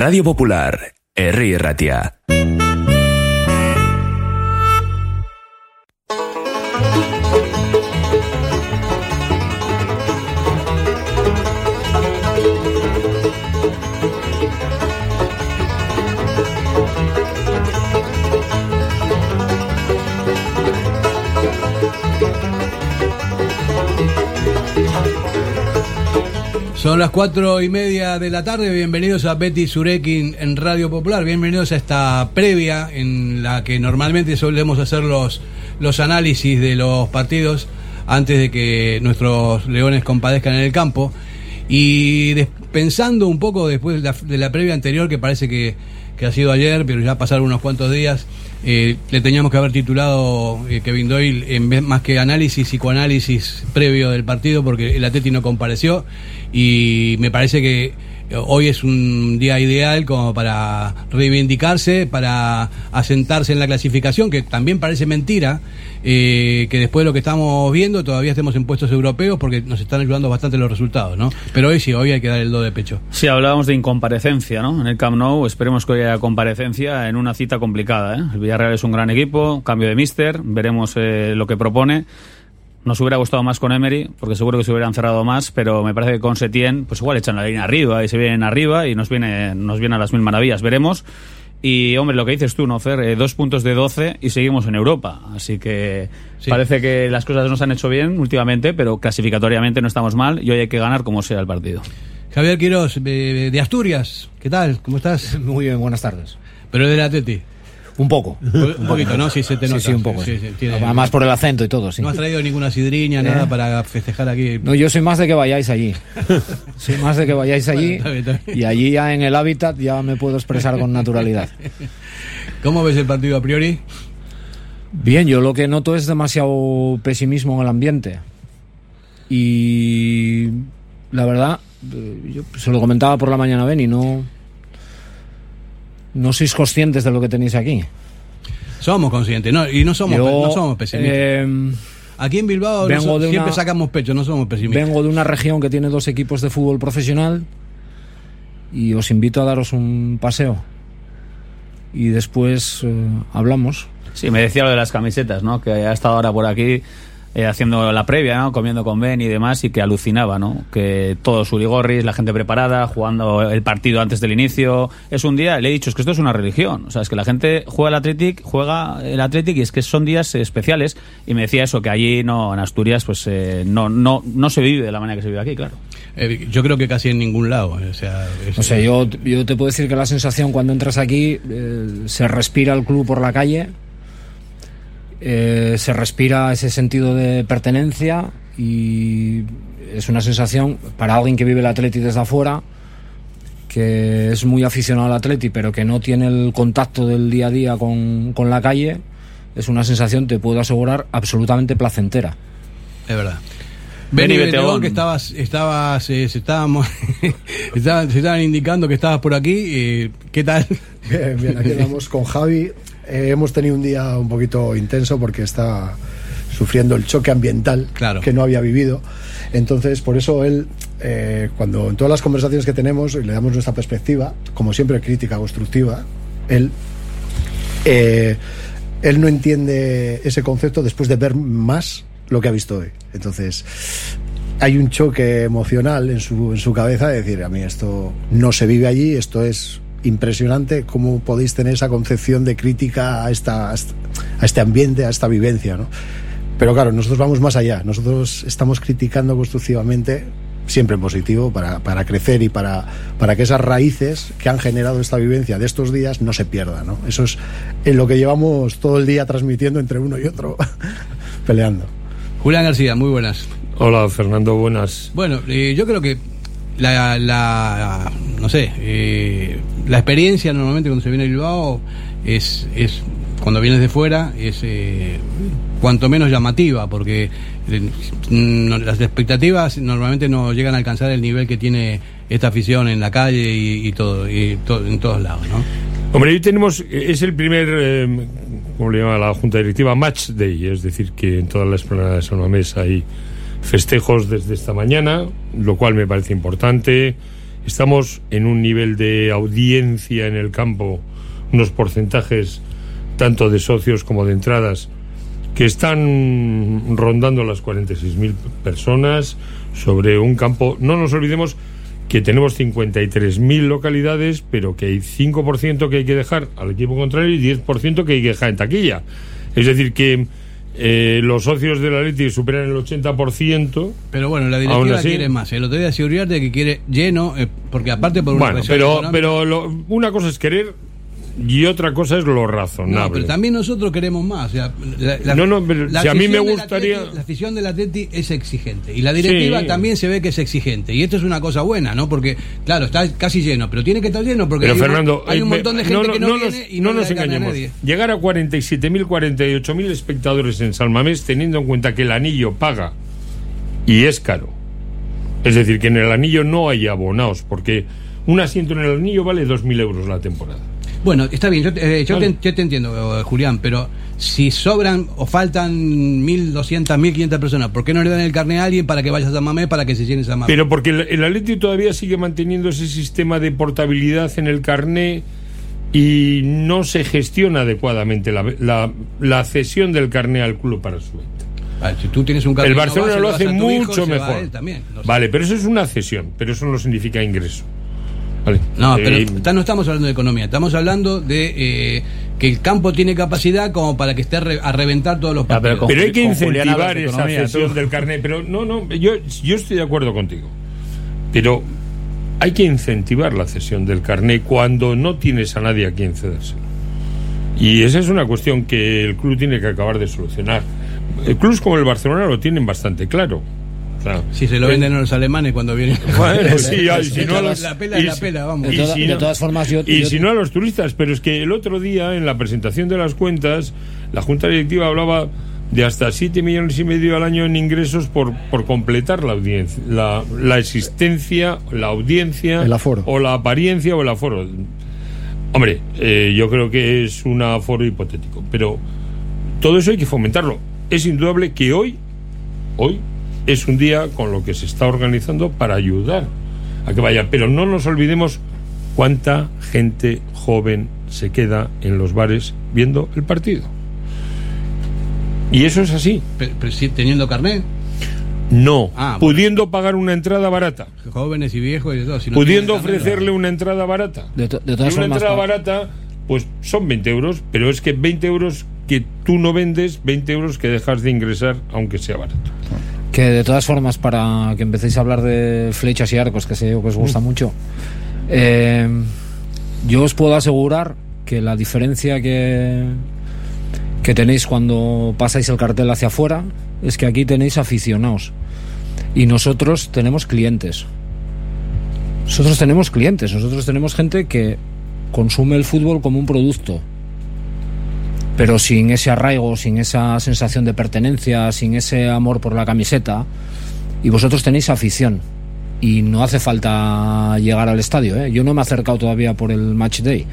Radio Popular, Herri Ratia. Son las cuatro y media de la tarde. Bienvenidos a Betty Surekin en Radio Popular. Bienvenidos a esta previa en la que normalmente solemos hacer los, los análisis de los partidos antes de que nuestros leones compadezcan en el campo. Y pensando un poco después de la, de la previa anterior, que parece que, que, ha sido ayer, pero ya pasaron unos cuantos días, eh, le teníamos que haber titulado eh, Kevin Doyle en vez más que análisis, psicoanálisis previo del partido, porque el Atleti no compareció. Y me parece que hoy es un día ideal como para reivindicarse, para asentarse en la clasificación, que también parece mentira, eh, que después de lo que estamos viendo todavía estemos en puestos europeos porque nos están ayudando bastante los resultados, ¿no? Pero hoy sí, hoy hay que dar el do de pecho. Sí, hablábamos de incomparecencia, ¿no? En el Camp Nou esperemos que hoy haya comparecencia en una cita complicada, ¿eh? El Villarreal es un gran equipo, cambio de mister, veremos eh, lo que propone. Nos hubiera gustado más con Emery, porque seguro que se hubieran cerrado más, pero me parece que con Setién, pues igual echan la línea arriba y se vienen arriba y nos viene, nos viene a las mil maravillas. Veremos. Y, hombre, lo que dices tú, ¿no, Fer? Eh, dos puntos de 12 y seguimos en Europa. Así que sí. parece que las cosas nos han hecho bien últimamente, pero clasificatoriamente no estamos mal y hoy hay que ganar como sea el partido. Javier Quiroz, de, de Asturias, ¿qué tal? ¿Cómo estás? Muy bien, buenas tardes. Pero del Atleti. Un poco. Un poquito, ¿no? Sí, se te nota. Sí, sí un poco. Sí, sí, tiene... Además por el acento y todo, sí. No has traído ninguna sidriña, ¿Eh? nada para festejar aquí. No, yo soy más de que vayáis allí. soy más de que vayáis allí. Bueno. Y allí ya en el hábitat ya me puedo expresar con naturalidad. ¿Cómo ves el partido a priori? Bien, yo lo que noto es demasiado pesimismo en el ambiente. Y la verdad, yo se lo comentaba por la mañana, Ben, y no no sois conscientes de lo que tenéis aquí. Somos conscientes, no, y no somos, Yo, no somos pesimistas. Eh, aquí en Bilbao no so, siempre una, sacamos pecho, no somos pesimistas. Vengo de una región que tiene dos equipos de fútbol profesional y os invito a daros un paseo. Y después eh, hablamos. Sí, me decía lo de las camisetas, ¿no? Que ha estado ahora por aquí eh, haciendo la previa, ¿no? comiendo con Ben y demás, y que alucinaba, ¿no? Que todos Urigorris, la gente preparada, jugando el partido antes del inicio. Es un día, le he dicho, es que esto es una religión. O sea, es que la gente juega el Athletic, juega el Athletic y es que son días especiales. Y me decía eso, que allí no, en Asturias, pues eh, no, no, no se vive de la manera que se vive aquí, claro. Eh, yo creo que casi en ningún lado. O sea, es... o sea yo, yo te puedo decir que la sensación cuando entras aquí, se respira el club por la calle eh, se respira ese sentido de pertenencia y es una sensación para alguien que vive el Atleti desde afuera que es muy aficionado al Atleti pero que no tiene el contacto del día a día con, con la calle es una sensación, te puedo asegurar, absolutamente placentera. Es verdad. Benny Betegón, que estabas, estabas, eh, se, estábamos, estaban, se estaban indicando que estabas por aquí. Eh, ¿Qué tal? Bien, bien, aquí estamos con Javi. Eh, hemos tenido un día un poquito intenso porque está sufriendo el choque ambiental claro. que no había vivido. Entonces, por eso él, eh, cuando en todas las conversaciones que tenemos y le damos nuestra perspectiva, como siempre crítica constructiva, él, eh, él no entiende ese concepto después de ver más lo que ha visto hoy. Entonces, hay un choque emocional en su, en su cabeza de decir, a mí esto no se vive allí, esto es impresionante cómo podéis tener esa concepción de crítica a, esta, a este ambiente, a esta vivencia, ¿no? Pero claro, nosotros vamos más allá, nosotros estamos criticando constructivamente, siempre en positivo, para, para crecer y para, para que esas raíces que han generado esta vivencia de estos días no se pierdan, ¿no? Eso es en lo que llevamos todo el día transmitiendo entre uno y otro, peleando. Julián García, muy buenas. Hola, Fernando, buenas. Bueno, eh, yo creo que la, la no sé, eh, la experiencia normalmente cuando se viene a Bilbao es, es cuando vienes de fuera, es eh, cuanto menos llamativa, porque no, las expectativas normalmente no llegan a alcanzar el nivel que tiene esta afición en la calle y, y todo, y to, en todos lados, ¿no? Hombre, hoy tenemos, es el primer, eh, como le llama la Junta Directiva, Match Day, es decir, que en todas las planadas de San Mamés hay festejos desde esta mañana, lo cual me parece importante estamos en un nivel de audiencia en el campo, unos porcentajes tanto de socios como de entradas que están rondando las 46.000 personas sobre un campo. No nos olvidemos que tenemos 53.000 localidades, pero que hay 5% que hay que dejar al equipo contrario y 10% que hay que dejar en taquilla. Es decir, que eh, los socios del Atleti superan el 80%. Pero bueno, la directiva así- quiere más. El otro día decía Uriarte que quiere lleno, eh, porque aparte por una Bueno, pero, pero lo- una cosa es querer y otra cosa es lo razonable. No, pero también nosotros queremos más. o sea, la, la- No, no, pero la si a mí me gustaría- Atleti- la afición del Atleti es exigente. Y la directiva Sí. también se ve que es exigente. Y esto es una cosa buena, ¿no? Porque, claro, está casi lleno, pero tiene que estar lleno porque Pero hay, un- Fernando, hay un eh, montón de gente que no, nos, viene y no nos a engañemos. nadie. Llegar a 47.000, 48.000 espectadores en Salmamés, teniendo en cuenta que el anillo paga y es caro. Es decir, que en el anillo no hay abonados, porque un asiento en el anillo vale 2.000 euros la temporada. Bueno, está bien, yo, te- eh, yo, Vale. te, yo te entiendo, eh, Julián, pero si sobran o faltan 1.200, 1.500 personas, ¿por qué no le dan el carnet a alguien para que vaya a San Mamés para que se llene San Mamés? Pero porque el, el Atleti todavía sigue manteniendo ese sistema de portabilidad en el carné y no se gestiona adecuadamente la, la- la cesión del carné al club para su venta. Ah, si tú tienes un carnet El no Barcelona vas, lo hace hijo, mucho mejor. él también, no sé. Vale, pero eso es una cesión, pero eso no significa ingreso. Vale. No, pero Eh, está- no estamos hablando de economía, estamos hablando de eh, que el campo tiene capacidad como para que esté a, re- a reventar todos los pero partidos. con- pero hay que incentivar esa economía, cesión del carnet. Pero no, no, yo, yo estoy de acuerdo contigo. Pero hay que incentivar la cesión del carnet cuando no tienes a nadie a quien cedérselo. Y esa es una cuestión que el club tiene que acabar de solucionar. El clubes como el Barcelona lo tienen bastante claro. Si se lo eh, venden a los alemanes cuando vienen. Bueno, sí, ay, si no a los- la pela es y la si- pela, vamos. De y toda- si de no- todas formas, yo- y yo- si no a los turistas, pero es que el otro día en la presentación de las cuentas, la Junta Directiva hablaba de hasta 7 millones y medio al año en ingresos por, por completar la audiencia, la, la existencia, la audiencia, El aforo. o la apariencia o el aforo. Hombre, eh, yo creo que es un aforo hipotético, pero todo eso hay que fomentarlo. Es indudable que hoy, hoy es un día con lo que se está organizando para ayudar a que vaya, pero no nos olvidemos cuánta gente joven se queda en los bares viendo el partido. Y eso es así. Pero- pero sí, teniendo carnet, No, Ah, bueno. pudiendo pagar una entrada barata, jóvenes y viejos y de todo. si no pudiendo carnet, ofrecerle una entrada barata. De, to- de Y todas una formas, entrada barata, pues son 20 euros, pero es que 20 euros que tú no vendes, 20 euros que dejas de ingresar, aunque sea barato. Que de todas formas, para que empecéis a hablar de flechas y arcos, que sé yo que os gusta mucho, eh, yo os puedo asegurar que la diferencia que, que tenéis cuando pasáis el cartel hacia afuera es que aquí tenéis aficionados. Y nosotros tenemos clientes. Nosotros tenemos clientes, nosotros tenemos gente que consume el fútbol como un producto, pero sin ese arraigo, sin esa sensación de pertenencia, sin ese amor por la camiseta. Y vosotros tenéis afición. Y no hace falta llegar al estadio. ¿eh? Yo no me he acercado todavía por el match day.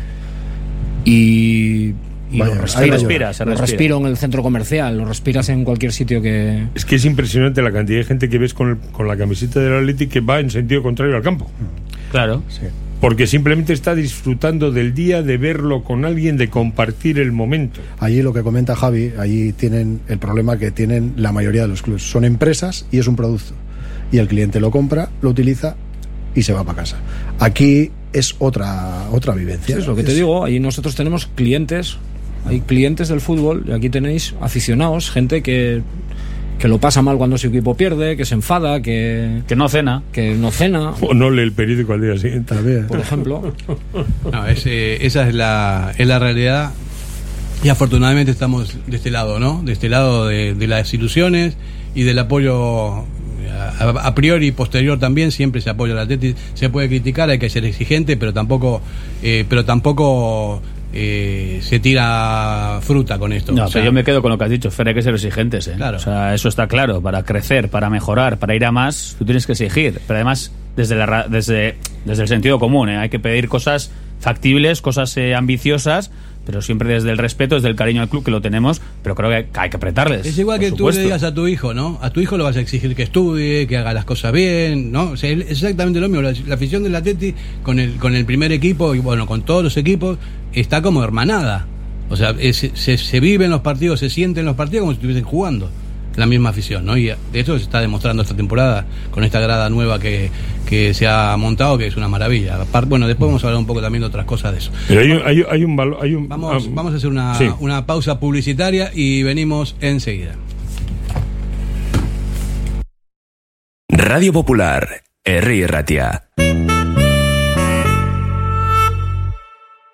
Y, y Vaya, lo respiro, respira, se lo respira. respiro en el centro comercial, lo respiras en cualquier sitio que... Es que es impresionante la cantidad de gente que ves con, el- con la camiseta del Athletic que va en sentido contrario al campo. Claro. Porque simplemente está disfrutando del día, de verlo con alguien, de compartir el momento. Allí lo que comenta Javi, allí tienen el problema que tienen la mayoría de los clubes. Son empresas y es un producto. Y el cliente lo compra, lo utiliza y se va para casa. Aquí es otra otra vivencia. es lo que te digo, ahí nosotros tenemos clientes, hay clientes del fútbol y aquí tenéis aficionados, gente que, que lo pasa mal cuando su equipo pierde, que se enfada, que, Que no cena. que no cena, O no lee el periódico al día siguiente. También. por ejemplo. No, es, eh, esa es la, es la realidad. Y afortunadamente estamos de este lado, ¿no? De este lado de, de las ilusiones y del apoyo a, a priori y posterior también. Siempre se apoya al Atleti. Se puede criticar, hay que ser exigente, pero tampoco, eh, pero tampoco eh, se tira fruta con esto. No, O sea, pero yo me quedo con lo que has dicho, Fer, hay que ser exigentes, ¿eh? Claro. O sea, eso está claro, para crecer, para mejorar, para ir a más, tú tienes que exigir, pero además desde, la, desde, desde el sentido común, ¿eh? Hay que pedir cosas factibles, cosas eh, ambiciosas, pero siempre desde el respeto, desde el cariño al club que lo tenemos, pero creo que hay que apretarles. Es igual que tú supuesto. le digas a tu hijo, ¿no? A tu hijo lo vas a exigir que estudie, que haga las cosas bien, ¿no? O sea, es exactamente lo mismo. La, la afición del Atleti con el, con el primer equipo y bueno, con todos los equipos está como hermanada. O sea, es- se, se viven los partidos, se sienten los partidos como si estuviesen jugando. La misma afición, ¿no? Y de esto se está demostrando esta temporada con esta grada nueva que, que se ha montado, que es una maravilla. Bueno, después vamos a hablar un poco también de otras cosas de eso. Pero hay, un- hay, hay un valor. Hay un, Vamos, ah, vamos a hacer una, sí. una pausa publicitaria y venimos enseguida. Radio Popular, Herri Ratia.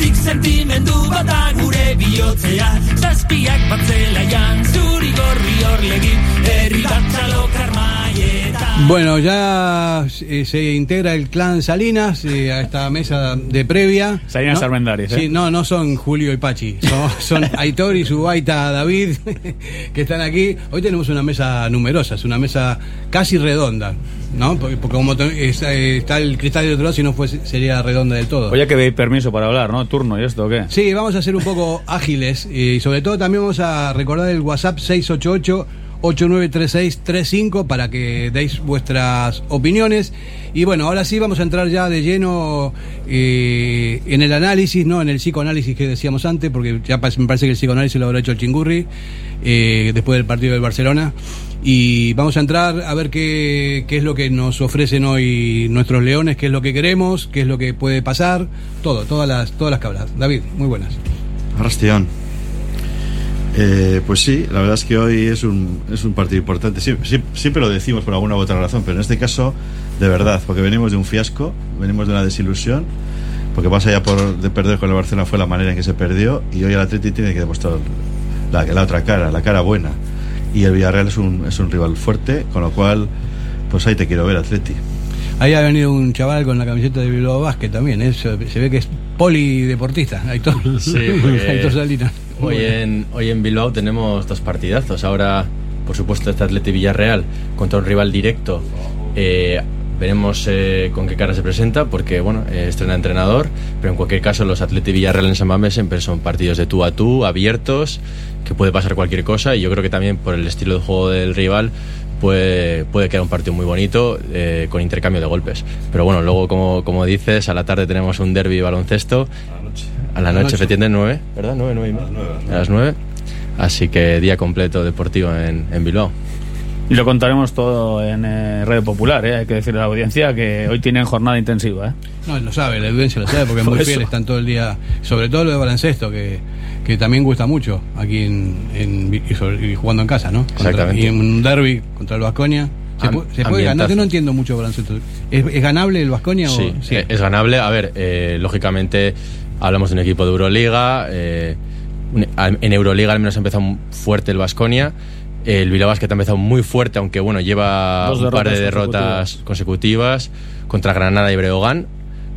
Zergatik sentimendu bata gure bihotzea. Zazpiak batzela jan Zuri gorri horlegin Herri bat txalo Bueno, ya eh, se integra el clan Salinas eh, a esta mesa de previa. Salinas ¿no? ¿eh? Sí, no, no son Julio y Pachi, son, son Aitor y su baita David, que están aquí. Hoy tenemos una mesa numerosa, es una mesa casi redonda, ¿no? Porque, porque como es, eh, está el cristal de otro lado, si no fuese, sería redonda del todo. Oye, que veis permiso para hablar, ¿no? Turno y esto, ¿o qué? Sí, vamos a ser un poco ágiles y sobre todo también vamos a recordar el WhatsApp 688 893635 para que deis vuestras opiniones. Y bueno, ahora sí vamos a entrar ya de lleno eh, en el análisis, no en el psicoanálisis que decíamos antes, porque ya me parece que el psicoanálisis lo habrá hecho el Chingurri eh, después del partido del Barcelona. Y vamos a entrar a ver qué, qué es lo que nos ofrecen hoy nuestros leones, qué es lo que queremos, qué es lo que puede pasar, todo, todas las, todas las cabras. David, muy buenas. Arrastión. Eh, pues sí, la verdad es que hoy es un, es un partido importante. Sie- sie- siempre lo decimos por alguna u otra razón, pero en este caso, de verdad, porque venimos de un fiasco, venimos de una desilusión, porque más allá por, de perder con el Barcelona fue la manera en que se perdió, y hoy el Atleti tiene que demostrar la, la otra cara, la cara buena. Y el Villarreal es un, es un rival fuerte, con lo cual, pues ahí te quiero ver, Atleti. Ahí ha venido un chaval con la camiseta de Bilbao Basket también, ¿eh? se, se ve que es polideportista, Aitor, Sí, porque Aitor Salinas. Hoy en, hoy en Bilbao tenemos dos partidazos. Ahora, por supuesto, este Atleti Villarreal contra un rival directo. Eh, veremos eh, con qué cara se presenta, porque bueno, eh, estrena entrenador, pero en cualquier caso los Atleti Villarreal en San Mamés siempre son partidos de tú a tú, abiertos, que puede pasar cualquier cosa, y yo creo que también por el estilo de juego del rival puede, puede quedar un partido muy bonito eh, con intercambio de golpes. Pero bueno, luego como, como dices, a la tarde tenemos un derby baloncesto. A la la noche, efectivamente, 9, ¿verdad? 9, 9 y media. A las 9. Así que día completo deportivo en, en Bilbao. Y lo contaremos todo en eh, Radio Popular, ¿eh? hay que decirle a la audiencia que hoy tienen jornada intensiva. ¿eh? No, lo sabe, la audiencia lo sabe, porque es muy fiel, están todo el día, sobre todo lo de baloncesto, que, que también gusta mucho aquí en, en- y, sobre- y jugando en casa, ¿no? Contra- Exactamente. y en un derby contra el Vasconia. ¿Se, Am- pu- se puede ganar? Yo no entiendo mucho baloncesto. ¿Es, es ganable el Vasconia Sí, o eh, es ganable. A ver, eh, lógicamente hablamos de un equipo de Euroliga. eh, en Euroliga al menos ha empezado fuerte el Vasconia. El Bilbao Basket ha empezado muy fuerte, aunque bueno, lleva un par de derrotas consecutivas. contra Granada y Breogán.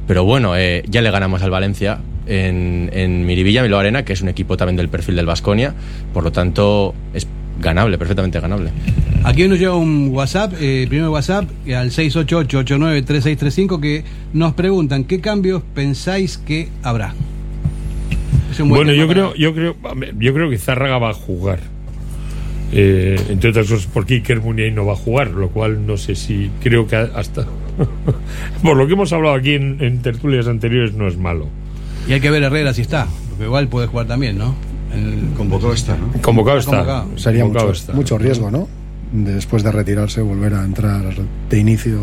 Pero bueno, eh, ya le ganamos al Valencia en, en Miribilla, Bilbao Arena, que es un equipo también del perfil del Vasconia. Por lo tanto, es ganable, perfectamente ganable. Aquí nos llega un WhatsApp, eh, primero WhatsApp, eh, al 688-893635, que nos preguntan qué cambios pensáis que habrá. Bueno, yo creo, yo creo, yo creo que Zárraga va a jugar. Eh, entre otras cosas, porque Iker Muniain no va a jugar, lo cual no sé si creo que hasta por lo que hemos hablado aquí en, en tertulias anteriores no es malo. Y hay que ver Herrera si está, porque igual puede jugar también, ¿no? Convocado está, ¿no? Convocado está. Convocado. Sería Convocado mucho, está. mucho riesgo, ¿no? Después de retirarse, volver a entrar de inicio.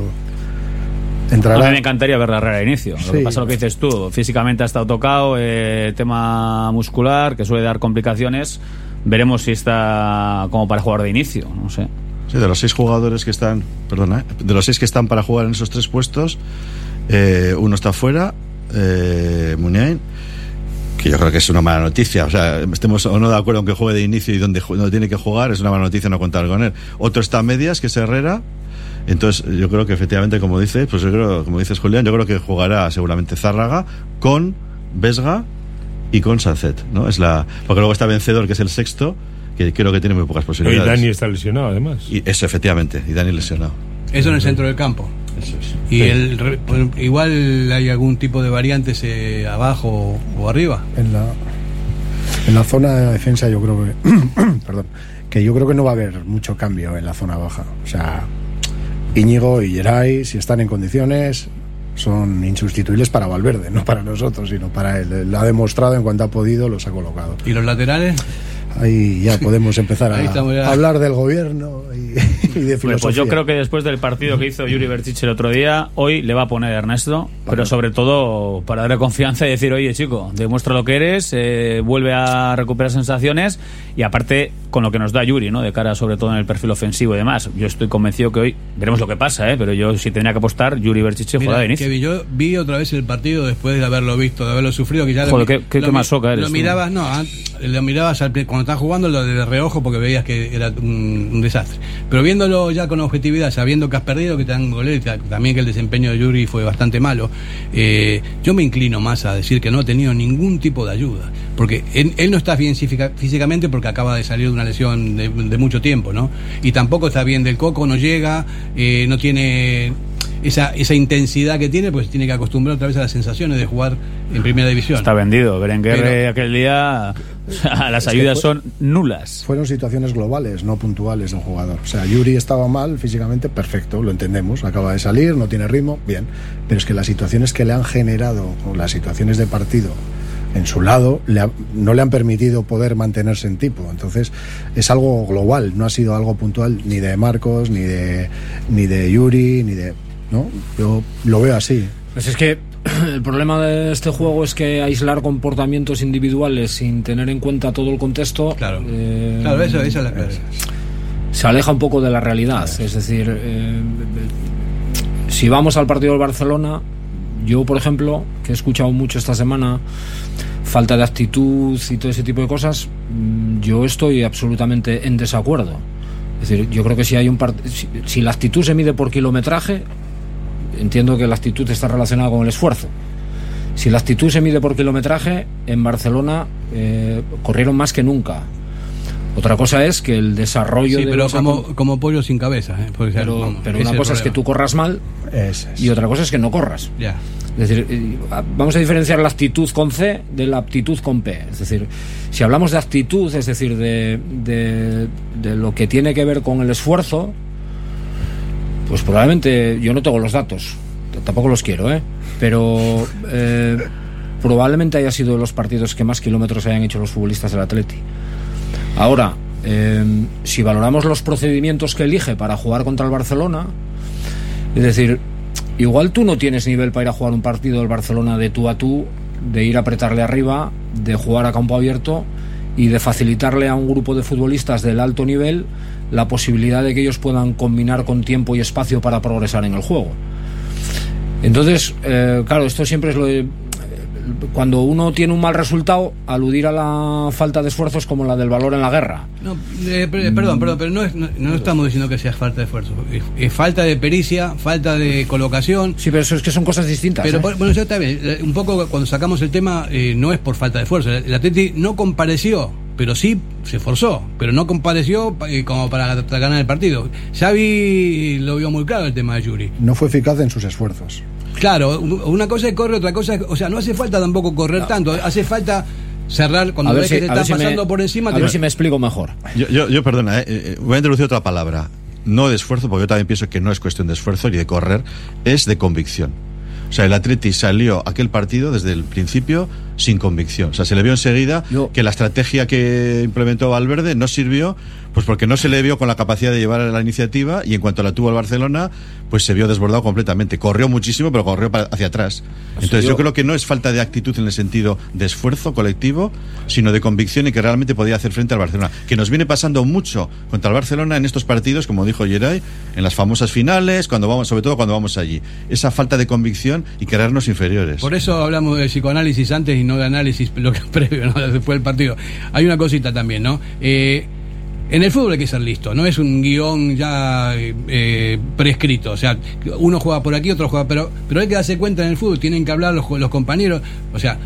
A Entrará. mí me encantaría ver la Herrera de inicio. Lo que Sí. pasa es lo que dices tú. Físicamente ha estado tocado, eh, tema muscular, que suele dar complicaciones. Veremos si está como para jugar de inicio, no sé. Sí, de los seis jugadores que están, perdona, ¿eh? de los seis que están para jugar en esos tres puestos, eh, uno está fuera, eh, Muniain, que yo creo que es una mala noticia. O sea, estemos o no de acuerdo en que juegue de inicio y donde, ju- donde tiene que jugar, es una mala noticia no contar con él. Otro está a medias, que es Herrera. Entonces, yo creo que efectivamente, como dices, pues yo creo, como dices Julián, yo creo que jugará seguramente Zárraga con Vesga y con Sancet, ¿no? Es la, porque luego está Vencedor, que es el sexto, que creo que tiene muy pocas Y posibilidades. Dani está lesionado, además. Y eso, efectivamente, y Dani lesionado. Eso en el centro del campo. Y Sí. el, pues, igual hay algún tipo de variantes eh, abajo o arriba. En la, en la zona de defensa yo creo que perdón, que yo creo que no va a haber mucho cambio en la zona baja. O sea, Íñigo y Geray, si están en condiciones, son insustituibles para Valverde, no para nosotros, sino para él. Lo ha demostrado en cuanto ha podido, los ha colocado. ¿Y los laterales? Ahí ya podemos empezar a, ya. a hablar del gobierno y, y de filosofía. pues yo creo que después del partido que hizo Yuri Bertich el otro día, hoy le va a poner Ernesto, pero sobre todo para darle confianza y decir, oye chico, demuestra lo que eres, eh, vuelve a recuperar sensaciones y aparte con lo que nos da Yuri, ¿no? De cara sobre todo en el perfil ofensivo y demás. Yo estoy convencido que hoy veremos lo que pasa, ¿eh? Pero yo si tenía que apostar, Yuri Bertich juega de inicio. que yo vi otra vez el partido después de haberlo visto, de haberlo sufrido, que ya lo Joder, mi- qué- qué- lo qué mi- masoca eres Lo tú. mirabas, no, lo mirabas al cuando estás jugando lo de reojo porque veías que era un, desastre. Pero viéndolo ya con objetividad, sabiendo que has perdido, que te dan goles, ta- también que el desempeño de Yuri fue bastante malo, eh, yo me inclino más a decir que no ha tenido ningún tipo de ayuda. Porque él, no está bien física- físicamente porque acaba de salir de una lesión de, de mucho tiempo, ¿no? Y tampoco está bien del coco, no llega, eh, no tiene esa, esa intensidad que tiene, pues tiene que acostumbrar otra vez a las sensaciones de jugar en primera división. Está vendido. Berenguer Pero- aquel día, o sea, las ayudas fue- son nulas. Fueron situaciones globales, no puntuales de un jugador. O sea, Yuri estaba mal físicamente, perfecto, lo entendemos. Acaba de salir, no tiene ritmo, bien. Pero es que las situaciones que le han generado, o las situaciones de partido en su lado, le ha- no le han permitido poder mantenerse en tipo. Entonces, es algo global, no ha sido algo puntual ni de Marcos, ni de, ni de Yuri, ni de. ¿No? Yo lo veo así. Pues es que el problema de este juego es que aislar comportamientos individuales sin tener en cuenta todo el contexto. Claro. eh, Claro, eso, esa es la clave. se aleja un poco de la realidad. Es decir, eh, si vamos al partido del Barcelona, yo, por ejemplo, que he escuchado mucho esta semana, falta de actitud y todo ese tipo de cosas, mm, yo estoy absolutamente en desacuerdo. Es decir, yo creo que si hay un part- si, si la actitud se mide por kilometraje, entiendo que la actitud está relacionada con el esfuerzo. Si la actitud se mide por kilometraje, en Barcelona eh, corrieron más que nunca. Otra cosa es que el desarrollo Sí, de pero los como, como pollo sin cabeza. ¿eh? Pero, vamos, pero una cosa es que tú corras mal y otra cosa es que no corras. Ya. Es decir, eh, vamos a diferenciar la actitud con C de la aptitud con P. Es decir, si hablamos de actitud, es decir, de, de, de lo que tiene que ver con el esfuerzo, pues probablemente yo no tengo los datos, tampoco los quiero, ¿eh? pero eh, probablemente haya sido de los partidos que más kilómetros hayan hecho los futbolistas del Atleti. Ahora, eh, si valoramos los procedimientos que elige para jugar contra el Barcelona, es decir, igual tú no tienes nivel para ir a jugar un partido del Barcelona de tú a tú, de ir a apretarle arriba, de jugar a campo abierto y de facilitarle a un grupo de futbolistas del alto nivel la posibilidad de que ellos puedan combinar con tiempo y espacio para progresar en el juego. Entonces, eh, claro, esto siempre es lo de cuando uno tiene un mal resultado, aludir a la falta de esfuerzos como la del valor en la guerra. No, eh, per- perdón, perdón, pero no, es- no, no estamos diciendo que sea falta de esfuerzo. Es, es falta de pericia, falta de colocación. Sí, pero eso es que son cosas distintas. Pero ¿eh? bueno, yo. Eh, Un poco cuando sacamos el tema, eh, no es por falta de esfuerzo. El Atleti no compareció, pero sí se esforzó, pero no compareció eh, como para ganar el partido. Xavi lo vio muy claro el tema de Yuri. No fue eficaz en sus esfuerzos. Claro, una cosa es correr, otra cosa es, o sea, no hace falta tampoco correr tanto, hace falta cerrar cuando ves si- que te me- pasando por encima. a te- ver si me explico mejor. Yo, yo, yo, perdona, eh, eh, voy a introducir otra palabra. No de esfuerzo, porque yo también pienso que no es cuestión de esfuerzo ni de correr, es de convicción. O sea, el Atleti salió aquel partido desde el principio sin convicción. O sea, se le vio enseguida que la estrategia que implementó Valverde no sirvió, pues porque no se le vio con la capacidad de llevar la iniciativa y en cuanto la tuvo el Barcelona, pues se vio desbordado completamente. Corrió muchísimo, pero corrió para- hacia atrás. Entonces yo- yo creo que no es falta de actitud en el sentido de esfuerzo colectivo, sino de convicción y que realmente podía hacer frente al Barcelona. Que nos viene pasando mucho contra el Barcelona en estos partidos, como dijo Geray, en las famosas finales, cuando vamos, sobre todo cuando vamos allí. Esa falta de convicción y creernos inferiores. Por eso hablamos de psicoanálisis antes y no de análisis lo que previo, ¿no? después del partido. Hay una cosita también, ¿no? Eh, en el fútbol hay que ser listo, no es un guion ya eh, prescrito. O sea, uno juega por aquí, otro juega, pero, pero hay que darse cuenta en el fútbol, tienen que hablar los, los compañeros. O sea,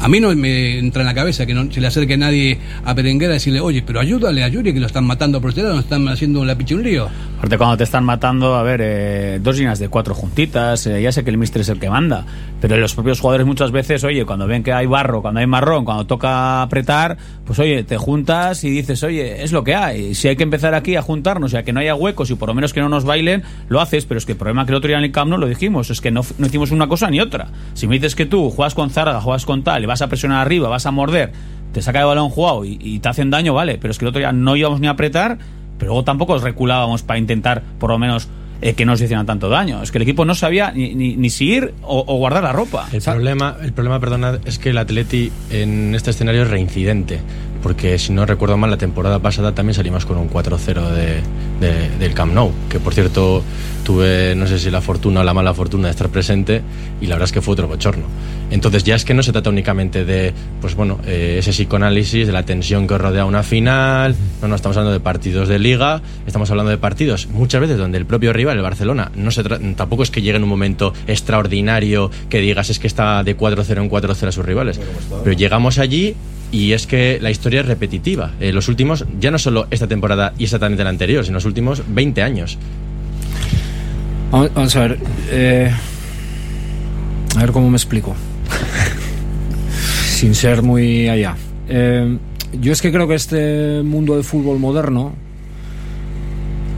a mí no me entra en la cabeza que no se le acerque nadie a Perenguera a decirle, oye, pero ayúdale a Yuri que lo están matando por este lado, nos están haciendo la lío. Aparte, cuando te están matando, a ver, eh, dos líneas de cuatro juntitas, eh, ya sé que el mister es el que manda, pero los propios jugadores muchas veces, oye, cuando ven que hay barro, cuando hay marrón, cuando toca apretar, pues oye, te juntas y dices, oye, es lo que hay. Si hay que empezar aquí a juntarnos y a que no haya huecos y por lo menos que no nos bailen, lo haces, pero es que el problema que el otro día en el Camp no lo dijimos, es que no, hicimos una cosa ni otra. Si me dices que tú juegas con Zarga, juegas con tal, y vas a presionar arriba, vas a morder, te saca el balón jugado y, y te hacen daño, vale, pero es que el otro día no íbamos ni a apretar, pero luego tampoco os reculábamos para intentar, por lo menos, eh, que no os hicieran tanto daño. Es que el equipo no sabía ni, ni, ni si ir o, o guardar la ropa. El problema, el problema, perdona, es que el Atleti en este escenario es reincidente. Porque si no recuerdo mal, la temporada pasada también salimos con un 4-0 de, de- del Camp Nou. Que por cierto, tuve, no sé si la fortuna o la mala fortuna de estar presente, y la verdad es que fue otro bochorno. Entonces, ya es que no se trata únicamente de, pues bueno, eh, ese psicoanálisis, de la tensión que rodea una final. No, no, estamos hablando de partidos de liga, estamos hablando de partidos muchas veces donde el propio rival, el Barcelona, no se tampoco es que llegue en un momento extraordinario que digas es que está de 4-0 en 4-0 a sus rivales. Pero llegamos allí y es que la historia es repetitiva. Eh, los últimos, ya no solo esta temporada y exactamente la anterior, sino los últimos 20 años. Vamos, a ver. eh, a ver cómo me explico. Sin ser muy allá. Eh, yo es que creo que este mundo del fútbol moderno,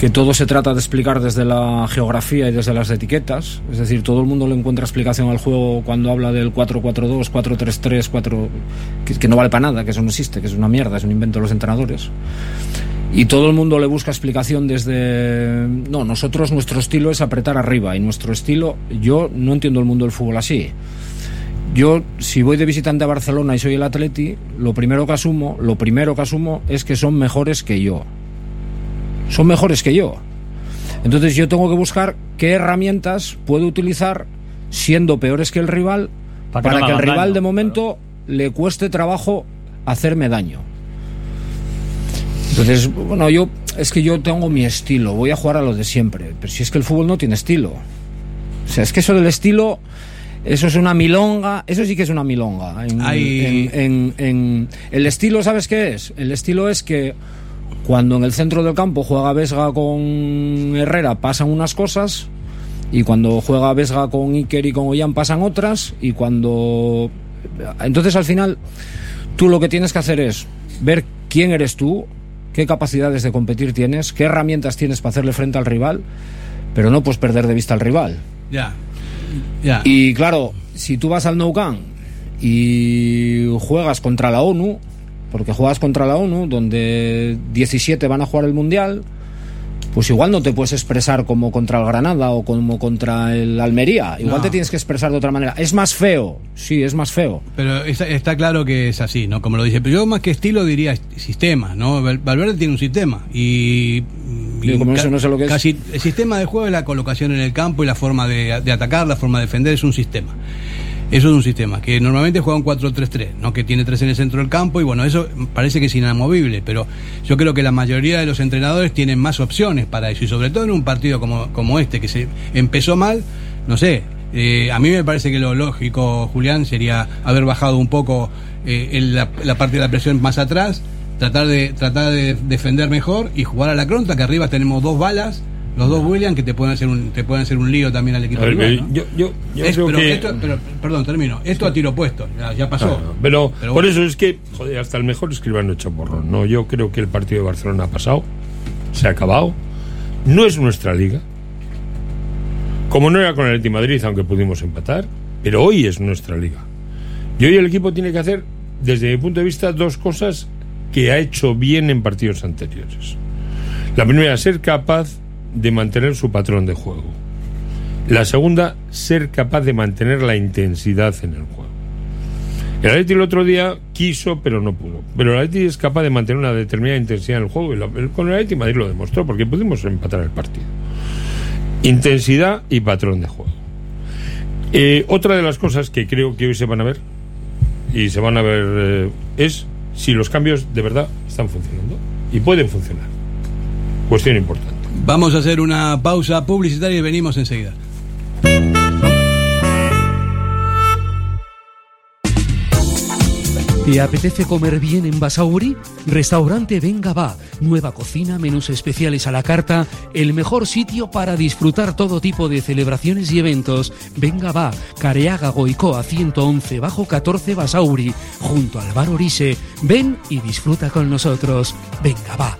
que todo se trata de explicar desde la geografía y desde las etiquetas, es decir, todo el mundo le encuentra explicación al juego cuando habla del 4-4-2, 4-3-3, 4... Que, que no vale para nada, que eso no existe, que es una mierda, es un invento de los entrenadores. Y todo el mundo le busca explicación desde... No, nosotros nuestro estilo es apretar arriba y nuestro estilo, yo no entiendo el mundo del fútbol así. Yo, si voy de visitante a Barcelona y soy el Atleti, lo primero que asumo, lo primero que asumo es que son mejores que yo. Son mejores que yo. Entonces yo tengo que buscar qué herramientas puedo utilizar siendo peores que el rival que para no que el rival daño, de momento le cueste trabajo hacerme daño. Entonces, bueno, yo es que yo tengo mi estilo, voy a jugar a lo de siempre, pero si es que el fútbol no tiene estilo. O sea, es que eso del estilo, eso es una milonga, eso sí que es una milonga. En, Hay- en- en- en- el estilo, ¿sabes qué es? El estilo es que cuando en el centro del campo juega Vesga con Herrera pasan unas cosas y cuando juega Vesga con Iker y con Ollán pasan otras y cuando entonces al final tú lo que tienes que hacer es ver quién eres tú, qué capacidades de competir tienes, qué herramientas tienes para hacerle frente al rival, pero no puedes perder de vista al rival. Ya. Y claro, si tú vas al Nou Camp y juegas contra la ONU, porque juegas contra la ONU, donde 17 van a jugar el Mundial, pues igual no te puedes expresar como contra el Granada o como contra el Almería. Igual No. te tienes que expresar de otra manera. Es más feo, sí, es más feo. Pero está, está claro que es así, ¿no? Como lo dice. Pero yo más que estilo diría sistema, ¿no? Val- Valverde tiene un sistema y... Como eso no sé lo que es. Casi el sistema de juego es la colocación en el campo y la forma de, de atacar, la forma de defender, es un sistema. Eso es un sistema que normalmente juega un 4-3-3, ¿no? que tiene tres en el centro del campo y bueno, eso parece que es inamovible, pero yo creo que la mayoría de los entrenadores tienen más opciones para eso y sobre todo en un partido como, como este que se empezó mal, no sé, eh, a mí me parece que lo lógico, Julián, sería haber bajado un poco eh, en la, la parte de la presión más atrás, tratar de tratar de defender mejor y jugar a la cronta, que arriba tenemos dos balas, los dos William que te pueden hacer un te pueden hacer un lío también al equipo ver, rival, ¿no? yo- yo- yo Es- creo pero que- esto- pero, perdón, termino. Esto a tiro puesto, ya, ya pasó. Ah, pero, Pero por bueno. eso es que, joder, hasta el mejor escribano echa borrón. No, yo creo que el partido de Barcelona ha pasado, se ha acabado. No es nuestra liga. Como no era con el Atleti Madrid, aunque pudimos empatar, pero hoy es nuestra liga. Y hoy el equipo tiene que hacer, desde mi punto de vista, dos cosas que ha hecho bien en partidos anteriores. La primera, ser capaz de mantener su patrón de juego. La segunda, ser capaz de mantener la intensidad en el juego. El Atleti el otro día quiso, pero no pudo. Pero el Atleti es capaz de mantener una determinada intensidad en el juego. Y con el Atleti Madrid lo demostró, porque pudimos empatar el partido. Intensidad y patrón de juego. Eh, otra de las cosas que creo que hoy se van a ver, y se van a ver, eh, es si los cambios de verdad están funcionando. Y pueden funcionar. Cuestión importante. Vamos a hacer una pausa publicitaria y venimos enseguida. ¿Te apetece comer bien en Basauri? Restaurante Venga Va. Nueva cocina, menús especiales a la carta, el mejor sitio para disfrutar todo tipo de celebraciones y eventos. Venga Va, Careaga Goicoa 111 bajo 14 Basauri, junto al bar Orise. Ven y disfruta con nosotros. Venga Va.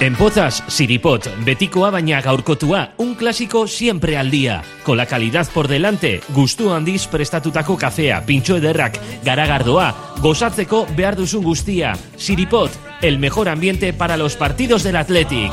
En Pozas, Siripot, betikoa baina gaurkotua, un clásico siempre al día. Con la calidad por delante, gustu handiz prestatutako kafea, pintxo ederrak, garagardoa, gozatzeko behar duzun guztia. Siripot, el mejor ambiente para los partidos del Athletic.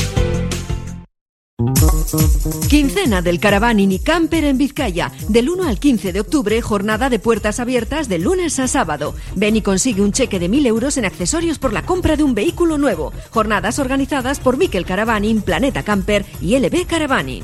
Quincena del Caravaning y Camper en Vizcaya. Del 1 al 15 de octubre, jornada de puertas abiertas de lunes a sábado. Ven y consigue un cheque de 1.000 euros en accesorios por la compra de un vehículo nuevo. Jornadas organizadas por Miquel Caravaning, Planeta Camper y LB Caravaning.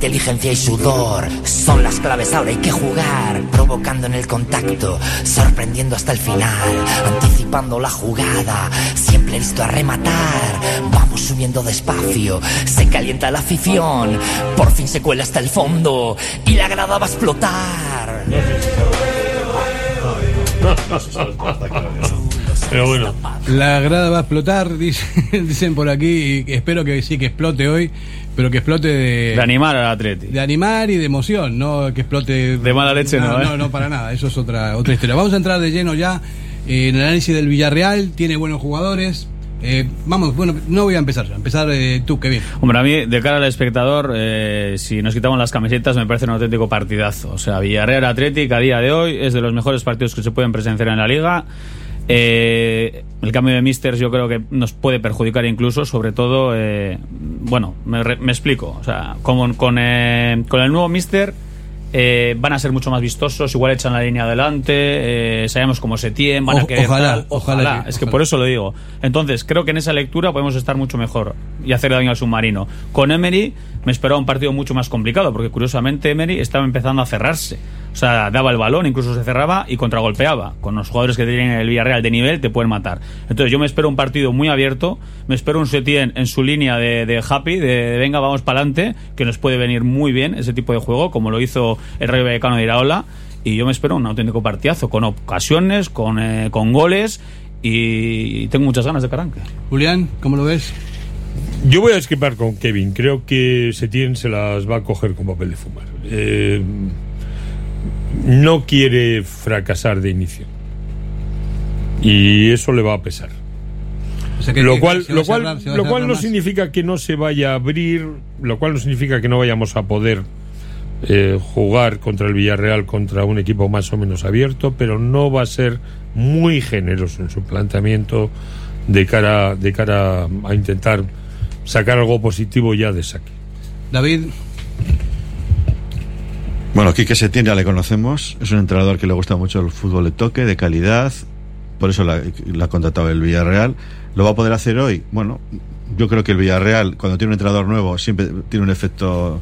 Inteligencia y sudor son las claves, ahora hay que jugar, provocando en el contacto, sorprendiendo hasta el final, anticipando la jugada, siempre listo a rematar. Vamos subiendo despacio, se calienta la afición, por fin se cuela hasta el fondo y la grada va a explotar. Pero bueno. La grada va a explotar, dice- dicen por aquí, y espero que sí, que explote hoy, pero que explote de... De animar al Atleti. De animar y de emoción, no que explote... De mala leche, no, ¿eh? No, no, para nada, eso es otra, otra historia. Vamos a entrar de lleno ya en el análisis del Villarreal, tiene buenos jugadores. Eh, vamos, bueno, no voy a empezar yo, a empezar eh, tú, Kevin. Hombre, a mí, de cara al espectador, eh, si nos quitamos las camisetas, me parece un auténtico partidazo. O sea, Villarreal Athletic a día de hoy es de los mejores partidos que se pueden presenciar en la liga. Eh, el cambio de Misters yo creo que nos puede perjudicar incluso, sobre todo, eh, bueno, me, me explico. O sea, con, con, eh, con el nuevo Mister eh, van a ser mucho más vistosos, igual echan la línea adelante, eh, sabemos cómo se tienen, van a querer ojalá, tal, ojalá es que ojalá. por eso lo digo. Entonces, creo que en esa lectura podemos estar mucho mejor y hacer daño al submarino. Con Emery me esperaba un partido mucho más complicado, porque curiosamente Emery estaba empezando a cerrarse. O sea, daba el balón, incluso se cerraba y contragolpeaba. Con los jugadores que tienen el Villarreal de nivel te pueden matar. Entonces yo me espero un partido muy abierto, me espero un Setien en su línea de, de happy, de, de venga, vamos para adelante, que nos puede venir muy bien ese tipo de juego, como lo hizo el Rayo Vallecano de Iraola. Y yo me espero un auténtico partidazo, con ocasiones, con, eh, con goles y tengo muchas ganas de arranque. Julián, ¿cómo lo ves? Yo voy a esquipar con Kevin. Creo que Setién se las va a coger con papel de fumar. Eh, no quiere fracasar de inicio. Y eso le va a pesar. O sea, que- lo que cual, lo cual, lo cual no más. significa que no se vaya a abrir, lo cual no significa que no vayamos a poder eh, jugar contra el Villarreal contra un equipo más o menos abierto, pero no va a ser muy generoso en su planteamiento de cara, de cara a intentar sacar algo positivo ya de saque. David, Bueno, Quique Setién ya le conocemos, es un entrenador que le gusta mucho el fútbol de toque, de calidad, por eso la, ha contratado el Villarreal. ¿Lo va a poder hacer hoy? Bueno, yo creo que el Villarreal, cuando tiene un entrenador nuevo, siempre tiene un efecto,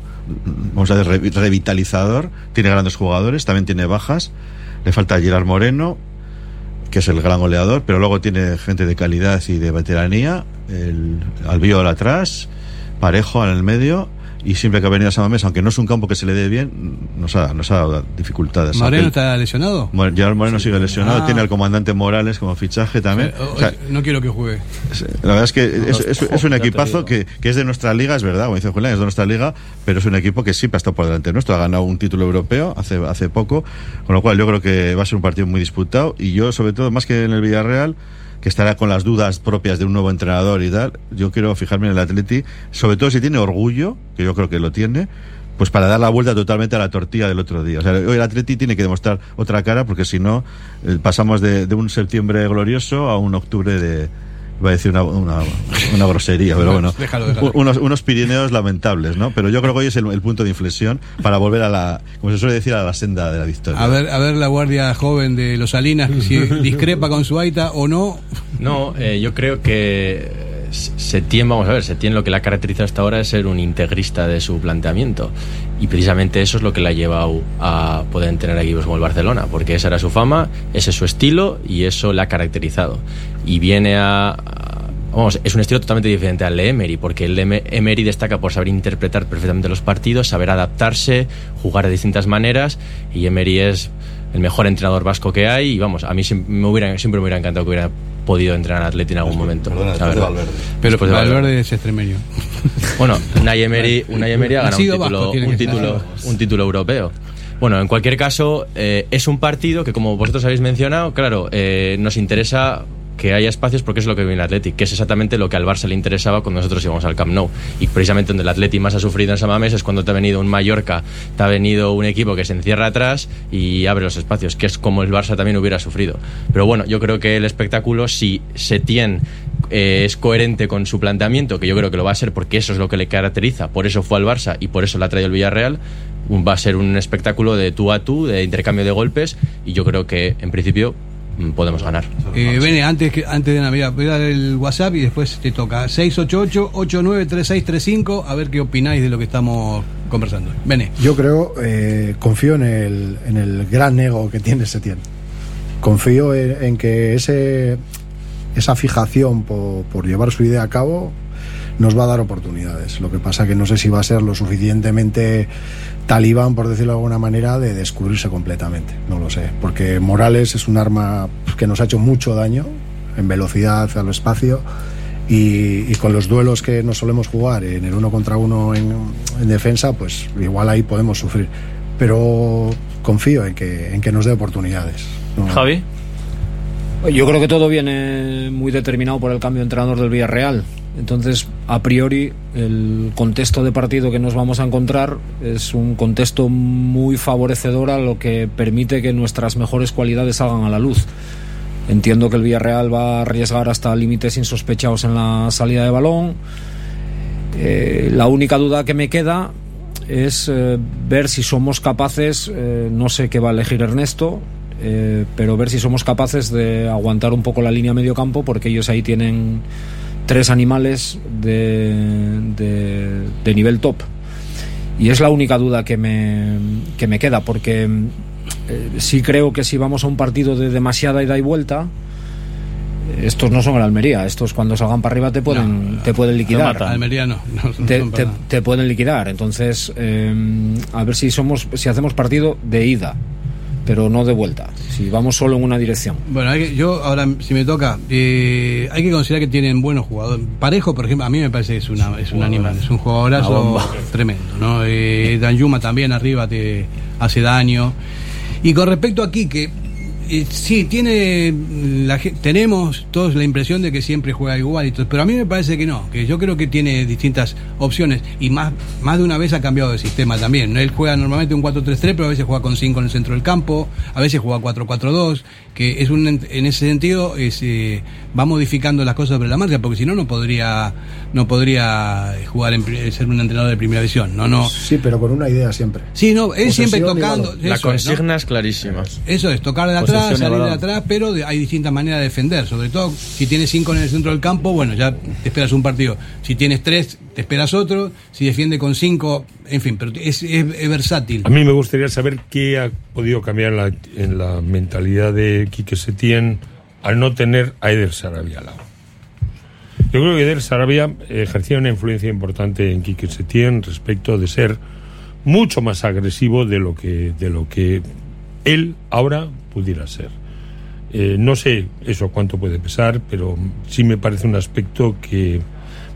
vamos a decir, revi- revitalizador, tiene grandes jugadores, también tiene bajas, le falta Gerard Moreno, que es el gran goleador, pero luego tiene gente de calidad y de veteranía, el Albiol atrás, Parejo en el medio, y siempre que ha venido a Samamés, aunque no es un campo que se le dé bien, nos ha, nos ha dado dificultades. ¿Moreno está lesionado? Bueno, Gerard Moreno sigue lesionado, Ah. tiene al comandante Morales como fichaje también. Eh, O sea, no quiero que juegue. la verdad es que es, es- es un equipazo que, que es de nuestra liga, es verdad, como dice Julián, es de nuestra liga, pero es un equipo que siempre ha estado por delante nuestro. Ha ganado un título europeo hace, hace poco, con lo cual yo creo que va a ser un partido muy disputado. Y yo, sobre todo, más que en el Villarreal, que estará con las dudas propias de un nuevo entrenador y tal, yo quiero fijarme en el Atleti, sobre todo si tiene orgullo, que yo creo que lo tiene. Pues para dar la vuelta totalmente a la tortilla del otro día. O sea, hoy el Atleti tiene que demostrar otra cara porque si no, eh, pasamos de, de un septiembre glorioso a un octubre de, Iba a decir una, una, una grosería, pero bueno. Déjalo, déjalo. Unos, unos Pirineos lamentables, ¿no? Pero yo creo que hoy es el, el punto de inflexión para volver a la, como se suele decir, a la senda de la victoria. A ver, a ver la guardia joven de los Salinas, si discrepa con su aita o no. No, eh, yo creo que eh, Setién, vamos a ver, Setién lo que la ha caracterizado hasta ahora es ser un integrista de su planteamiento. Y precisamente eso es lo que le ha llevado a poder entrenar equipos como el Barcelona, porque esa era su fama, ese es su estilo y eso le ha caracterizado. Y viene a. Vamos, es un estilo totalmente diferente al de Emery, porque el de Em- Emery destaca por saber interpretar perfectamente los partidos, saber adaptarse, jugar de distintas maneras, y Emery es el mejor entrenador vasco que hay, y vamos, a mí siempre me hubiera, siempre me hubiera encantado que hubiera podido entrenar al Atleti en algún momento. la después de. Valverde. Pero Después de Valverde es extremeño. bueno, Unai Emery, Unai Emery ha ganado un vasco, título, un título europeo. Bueno, en cualquier caso, eh, es un partido que, como vosotros habéis mencionado, claro, eh, nos interesa que haya espacios porque es lo que viene el Athletic, que es exactamente lo que al Barça le interesaba cuando nosotros íbamos al Camp Nou. Y precisamente donde el Athletic más ha sufrido en Samamés es cuando te ha venido un Mallorca, te ha venido un equipo que se encierra atrás y abre los espacios, que es como el Barça también hubiera sufrido. Pero bueno, yo creo que el espectáculo, si Setién eh, es coherente con su planteamiento, que yo creo que lo va a ser porque eso es lo que le caracteriza, por eso fue al Barça y por eso la ha traído el Villarreal, va a ser un espectáculo de tú a tú, de intercambio de golpes y yo creo que en principio podemos ganar. Eh, Bene, antes, que, antes de Navidad, voy a dar el WhatsApp y después te toca 688-893635, a ver qué opináis de lo que estamos conversando. Bene. Yo creo, eh, confío en el, en el gran ego que tiene Setién. Confío en, en que ese, esa fijación por, por llevar su idea a cabo nos va a dar oportunidades. Lo que pasa que no sé si va a ser lo suficientemente talibán, por decirlo de alguna manera, de descubrirse completamente. No lo sé. Porque Morales es un arma que nos ha hecho mucho daño en velocidad al espacio y, con los duelos que nos solemos jugar en el uno contra uno en, en defensa, pues igual ahí podemos sufrir. Pero confío en que, en que nos dé oportunidades. Javi. Yo creo que todo viene muy determinado por el cambio de entrenador del Villarreal. Entonces, a priori, el contexto de partido que nos vamos a encontrar es un contexto muy favorecedor a lo que permite que nuestras mejores cualidades salgan a la luz. Entiendo que el Villarreal va a arriesgar hasta límites insospechados en la salida de balón. Eh, la única duda que me queda es eh, ver si somos capaces, eh, no sé qué va a elegir Ernesto, eh, pero ver si somos capaces de aguantar un poco la línea medio campo, porque ellos ahí tienen tres animales de, de, de nivel top. Y es la única duda que me, que me queda, porque eh, sí creo que si vamos a un partido de demasiada ida y vuelta, estos no son el Almería, estos cuando salgan para arriba te pueden, te pueden liquidar. Almería no. no, no Te, te pueden liquidar. Entonces, eh, a ver si somos, si hacemos partido de ida, pero no de vuelta. Si vamos solo en una dirección. Bueno, hay que- yo ahora, si me toca, eh, hay que considerar que tienen buenos jugadores. Parejo, por ejemplo, a mí me parece que es, una, es un animal, es un jugadorazo tremendo. ¿no? Eh, Dan Yuma también arriba te hace daño. Y con respecto a Quique, sí, tiene la, tenemos todos la impresión de que siempre juega igual, y todo, pero a mí me parece que no, que yo creo que tiene distintas opciones y más, más de una vez ha cambiado de sistema también. Él juega normalmente un 4-3-3, pero a veces juega con 5 en el centro del campo, a veces juega 4-4-2, que es un, en ese sentido es, eh, va modificando las cosas sobre la marcha, porque si no, no podría, no podría jugar en, ser un entrenador de primera división. No, no. Sí, pero con una idea siempre. Sí, no, él siempre Posesión tocando. La eso es, ¿no? consigna es clarísima. Eso es, tocar de atrás, De salir de atrás, pero de- hay distintas maneras de defender. Sobre todo, si tienes cinco en el centro del campo, bueno, ya te esperas un partido. Si tienes tres, te esperas otro. Si defiende con cinco, en fin, pero es, es- es versátil. A mí me gustaría saber qué ha podido cambiar en la, en la mentalidad de Quique Setién al no tener a Eder Sarabia al lado. Yo creo que Eder Sarabia ejercía una influencia importante en Quique Setién respecto de ser mucho más agresivo de lo que, de lo que él ahora pudiera ser. Eh, no sé eso cuánto puede pesar, pero sí me parece un aspecto que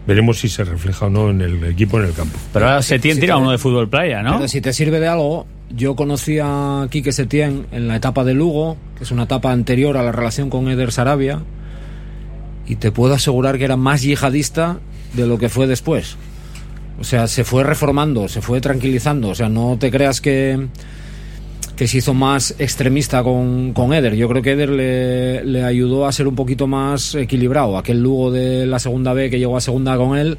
veremos si se refleja o no en el equipo en el campo. Pero ahora Setién tira uno de fútbol playa, ¿no? Pero si te sirve de algo, yo conocí a Quique Setién en la etapa de Lugo, que es una etapa anterior a la relación con Eder Sarabia, y te puedo asegurar que era más yihadista de lo que fue después. O sea, se fue reformando, se fue tranquilizando. O sea, no te creas que, que se hizo más extremista con, con Eder. Yo creo que Eder le, le ayudó a ser un poquito más equilibrado. Aquel Lugo de la segunda B que llegó a segunda con él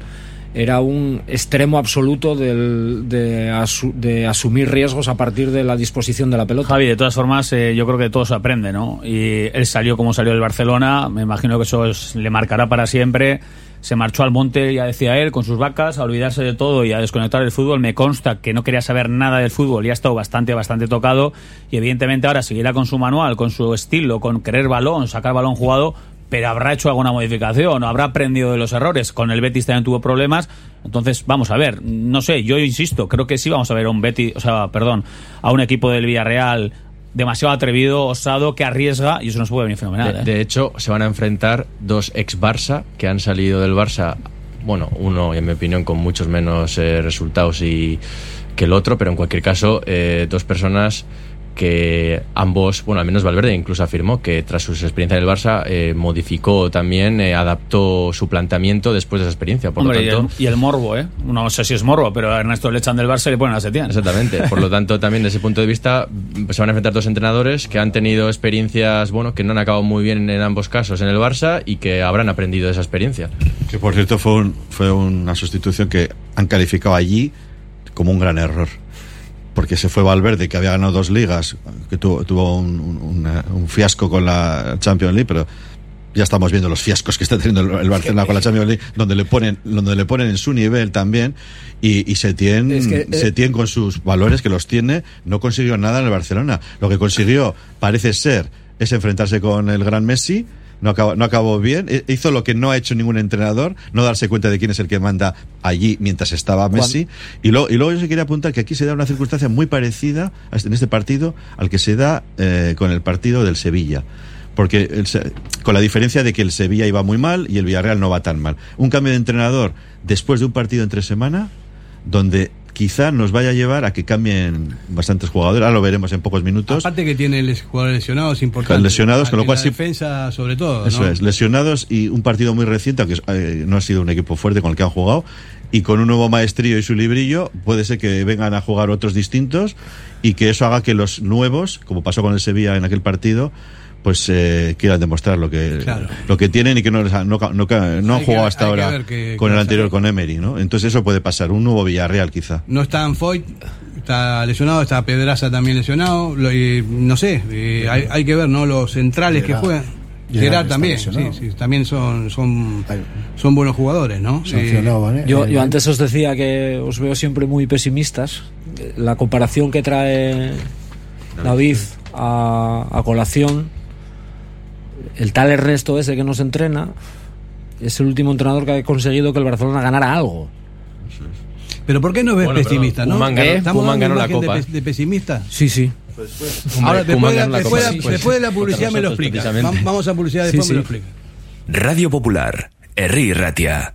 era un extremo absoluto del- de, asu- de asumir riesgos a partir de la disposición de la pelota. Javi, de todas formas, eh, yo creo que todo se aprende, ¿no? Y él salió como salió del Barcelona, me imagino que eso es- le marcará para siempre. Se marchó al monte, ya decía él, con sus vacas, a olvidarse de todo y a desconectar el fútbol. Me consta que no quería saber nada del fútbol y ha estado bastante, bastante tocado. Y evidentemente ahora seguirá con su manual, con su estilo, con querer balón, sacar balón jugado, pero habrá hecho alguna modificación, habrá aprendido de los errores. Con el Betis también tuvo problemas. Entonces, vamos a ver, no sé, yo insisto, creo que sí vamos a ver a un Betis, o sea, perdón, a un equipo del Villarreal demasiado atrevido, osado, que arriesga, y eso nos puede venir fenomenal. De, ¿eh? de hecho, se van a enfrentar dos ex Barça que han salido del Barça, bueno, uno en mi opinión con muchos menos eh, resultados y que el otro, pero en cualquier caso, eh, dos personas que ambos, bueno, al menos Valverde incluso afirmó que tras sus experiencias en el Barça eh, modificó también, eh, adaptó su planteamiento después de esa experiencia. Por Hombre, lo el, tanto, y el morbo, ¿eh? No sé si es morbo, pero a Ernesto le echan del Barça y le ponen a Setién. Exactamente. Por lo tanto, también desde ese punto de vista se van a enfrentar dos entrenadores que han tenido experiencias, bueno, que no han acabado muy bien en ambos casos en el Barça y que habrán aprendido de esa experiencia. Que por cierto fue, un- fue una sustitución que han calificado allí como un gran error. Porque se fue Valverde, que había ganado dos ligas, que tuvo, tuvo un, un- fiasco con la Champions League, pero ya estamos viendo los fiascos que está teniendo el, el Barcelona con la Champions League, donde le ponen, donde le ponen en su nivel también, y, y Setién, Es que, eh, con sus valores que los tiene, no consiguió nada en el Barcelona. Lo que consiguió, parece ser, es enfrentarse con el gran Messi, no acabó, no acabó bien, E- hizo lo que no ha hecho ningún entrenador, no darse cuenta de quién es el que manda allí mientras estaba Messi. Y, luego y luego yo sí quería apuntar que aquí se da una circunstancia muy parecida este- en este partido al que se da eh, con el partido del Sevilla. Porque el Se- con la diferencia de que el Sevilla iba muy mal y el Villarreal no va tan mal. Un cambio de entrenador después de un partido entre semana donde quizá nos vaya a llevar a que cambien bastantes jugadores. Ahora lo veremos en pocos minutos. Aparte que tiene les- jugadores lesionados importantes. Lesionados, con lo cual la sí- defensa sobre todo. Eso ¿no? es, lesionados y un partido muy reciente, aunque eh, no ha sido un equipo fuerte con el que han jugado, y con un nuevo maestrillo y su librillo, puede ser que vengan a jugar otros distintos y que eso haga que los nuevos, como pasó con el Sevilla en aquel partido, pues eh, quieran demostrar lo que Claro. lo que tienen y que no les ha- no, han Hay que- jugado hasta que ahora con el anterior con Emery, ¿no? Entonces eso puede pasar, un nuevo Villarreal quizá. No está Foyt, está lesionado, está Pedraza también lesionado. lo- y no sé, eh, hay, hay que ver, ¿no? Los centrales que juegan. Gerard también, sí, también son, son, son buenos jugadores, ¿no? Sancionado, ¿eh? Yo, Eh, yo antes os decía que os veo siempre muy pesimistas. La comparación que trae David a, a colación, el tal Ernesto ese que nos entrena, es el último entrenador que ha conseguido que el Barcelona ganara algo. Pero ¿por qué no ves Bueno, pesimista, no? Koeman ganó- ¿Estamos Koeman dando ganó la de Copa. pe- de, pesimista? Sí, sí. Ahora, de- ganó la después de- sí, pues, de la publicidad me lo explica. Vamos a publicidad, Sí, después me lo sí. explica. Radio Popular, Herri Ratia.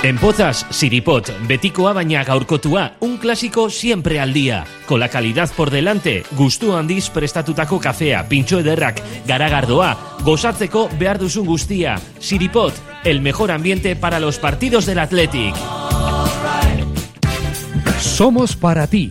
En Pozas, Siripot, betikoa baina gaurkotua, un clásico siempre al día. Con la calidad por delante, gustu handiz prestatutako kafea, pintxo ederrak, garagardoa, gozatzeko behar duzun guztia. Siripot, el mejor ambiente para los partidos del Athletic. Somos para ti,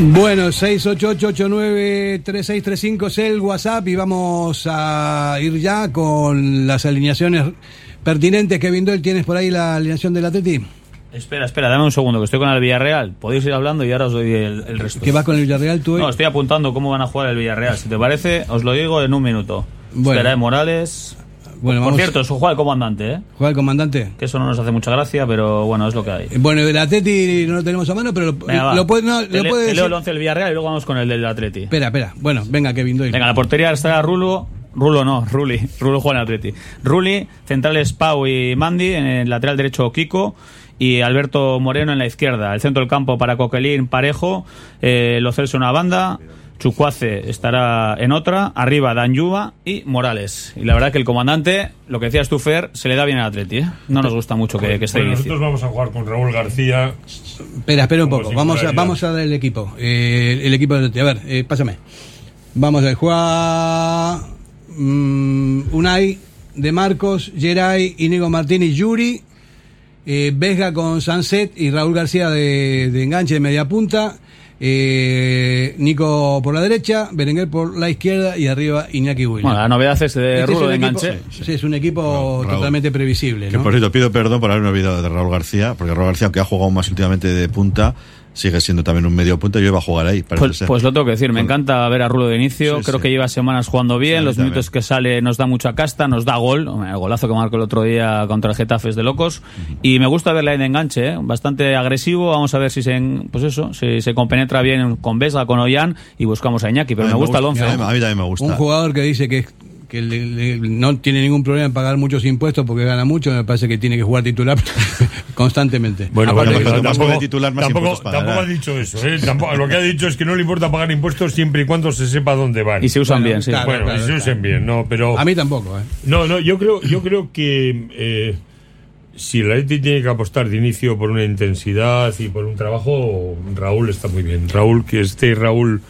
Bueno, 688893635 es el WhatsApp y vamos a ir ya con las alineaciones pertinentes. Kevin Doyle, ¿tienes por ahí la alineación del Atleti? Espera, espera, dame un segundo, que estoy con el Villarreal. Podéis ir hablando y ahora os doy el, el resto. ¿Qué vas con el Villarreal tú hoy? No, estoy apuntando cómo van a jugar el Villarreal. Si te parece, os lo digo en un minuto. Bueno. Espera, eh, Morales. Bueno, Por vamos- cierto, eso juega el comandante, ¿eh? ¿Juega el comandante? Que eso no nos hace mucha gracia, pero bueno, es lo que hay. Bueno, el Atleti no lo tenemos a mano, pero lo, Venga, lo puede, no, Te lo le- puede te leo el 11 del Villarreal y luego vamos con el del Atleti. Espera, espera. Bueno, venga, Kevin Doyle. Venga, la portería estará Rulo. Rulo no, Ruli. Rulo juega en el Atleti. Ruli, centrales Pau y Mandi, en el lateral derecho Kiko y Alberto Moreno en la izquierda. El centro del campo para Coquelín, Parejo, eh, Lo Celso en una banda, Chucuace estará en otra, arriba Danyuba y Morales. Y la verdad que el comandante, lo que decías tú, Fer, se le da bien al Atleti, ¿eh? No nos gusta mucho que, que esté Bueno, nosotros vamos a jugar con Raúl García. Espera, espera un poco. Vamos a, vamos a dar el equipo. Eh, el equipo del Atleti. A ver, eh, pásame. Vamos a ver. Juega mm, Unai, De Marcos, Geray, Inigo Martínez, Yuri, eh, Vesga con Sanset y Raúl García de, de enganche de media punta. Eh, Nico por la derecha, Berenguer por la izquierda y arriba Iñaki Williams. Bueno, la novedad es de Este Rulo de enganche. sí, es un equipo Raúl. totalmente previsible. Por cierto, pido perdón por haberme olvidado de Raúl García, porque Raúl García, aunque ha jugado más últimamente de punta, sigue siendo también un medio punta y yo iba a jugar ahí. Pues, pues lo tengo que decir, me encanta ver a Rulo de inicio, Sí, creo sí. que lleva semanas jugando bien, Sí, los minutos que sale nos da mucha casta, nos da gol, el golazo que marcó el otro día contra el Getafe es de locos, y me gusta verle ahí de enganche, ¿eh? bastante agresivo, vamos a ver si se, en- pues eso, si se compenetra bien con Vesga, con Ollán, y buscamos a Iñaki, pero A me gusta el a 11. mí- A mí también me gusta. Un jugador que dice que, que le- le- no tiene ningún problema en pagar muchos impuestos porque gana mucho, me parece que tiene que jugar titular constantemente. Bueno, Aparte más tampoco, titular, más tampoco, tampoco ha dicho eso. ¿eh? Tampoco- lo que ha dicho es que no le importa pagar impuestos siempre y cuando se sepa dónde van. Y se usan Bueno, bien, sí. claro, bueno, claro, y se claro. usen bien, no, pero A mí tampoco, ¿eh? no, no, yo creo, yo creo que eh, si el Atleti tiene que apostar de inicio por una intensidad y por un trabajo, Raúl está muy bien. Raúl que esté Raúl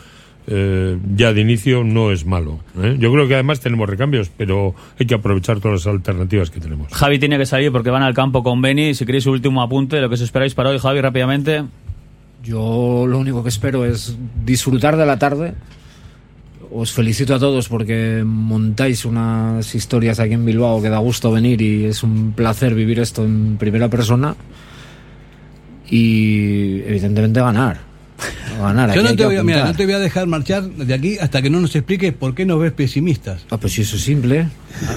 eh, ya de inicio no es malo. ¿eh? Yo creo que además tenemos recambios, pero hay que aprovechar todas las alternativas que tenemos. Javi tiene que salir porque van al campo con Beni, si queréis su último apunte, lo que os esperáis para hoy, Javi, rápidamente. Yo lo único que espero es disfrutar de la tarde. Os felicito a todos porque montáis unas historias aquí en Bilbao que da gusto venir y es un placer vivir esto en primera persona. Y evidentemente ganar. Ganar. Yo no te, que voy a, mira, apuntar. no te voy a dejar marchar de aquí hasta que no nos expliques por qué nos ves pesimistas. Ah, pues si eso es simple.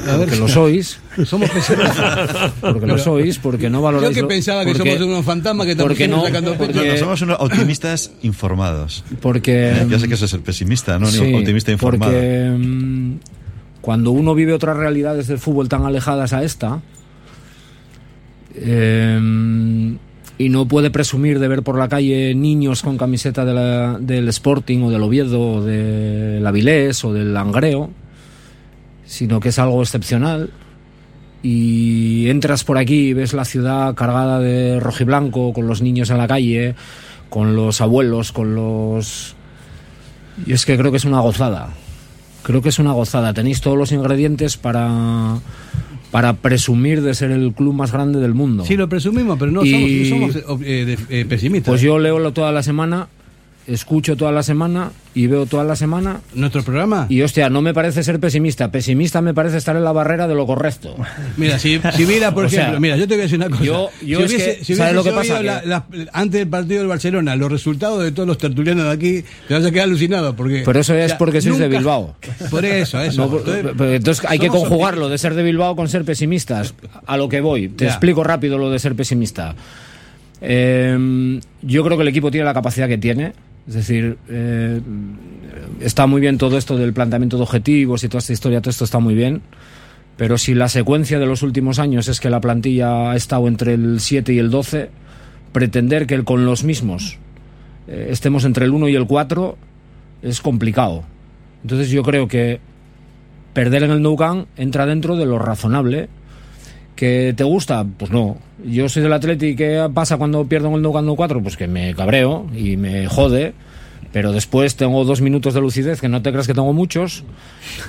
A ver, Porque lo sois. Somos pesimistas. Porque lo sois, porque no Yo valoráis. que lo- pensaba que porque- somos unos fantasmas que estamos porque no- sacando porque-. No, no, somos unos optimistas informados. Porque. Eh, Ya sé que eso es el pesimista, ¿no? Sí, optimista informado. Porque mm, cuando uno vive otras realidades del fútbol tan alejadas a esta, eh, y no puede presumir de ver por la calle niños con camiseta del Sporting o del Oviedo o del Avilés o del Langreo, sino que es algo excepcional. Y entras por aquí y ves la ciudad cargada de rojiblanco, con los niños en la calle, con los abuelos, con los... Y es que creo que es una gozada. Creo que es una gozada. Tenéis todos los ingredientes para, para presumir de ser el club más grande del mundo. Sí, lo presumimos, pero no Y- somos, somos, eh, de- eh, pesimistas. Pues yo leo toda la semana, escucho toda la semana y veo toda la semana. ¿Nuestro programa? Y hostia, no me parece ser pesimista. Pesimista me parece estar en la barrera de lo correcto. Mira, si, si mira, por O sea, ejemplo, mira, yo te voy a decir una cosa. yo- yo si es hubiese, que, si ¿sabes lo que pasa? la- la- antes del partido del Barcelona, los resultados de todos los tertulianos de aquí, te vas a quedar alucinado. Porque, Pero eso o es sea, porque sois de Bilbao. Por eso, eso. No, Entonces, hay que conjugarlo de ser de Bilbao con ser pesimistas. A lo que voy. Te Ya. explico rápido lo de ser pesimista. Eh, yo creo que el equipo tiene la capacidad que tiene. Es decir, eh, está muy bien todo esto del planteamiento de objetivos y toda esta historia, todo esto está muy bien. Pero si la secuencia de los últimos años es que la plantilla ha estado entre el 7 y el 12, pretender que con los mismos eh, estemos entre el 1 y el 4 es complicado. Entonces yo creo que perder en el Nou Camp entra dentro de lo razonable. ¿Que te gusta? Pues no. Yo soy del Atleti, ¿qué pasa cuando pierdo Camp Nou 4? Pues que me cabreo y me jode, pero después tengo dos minutos de lucidez, que no te creas que tengo muchos,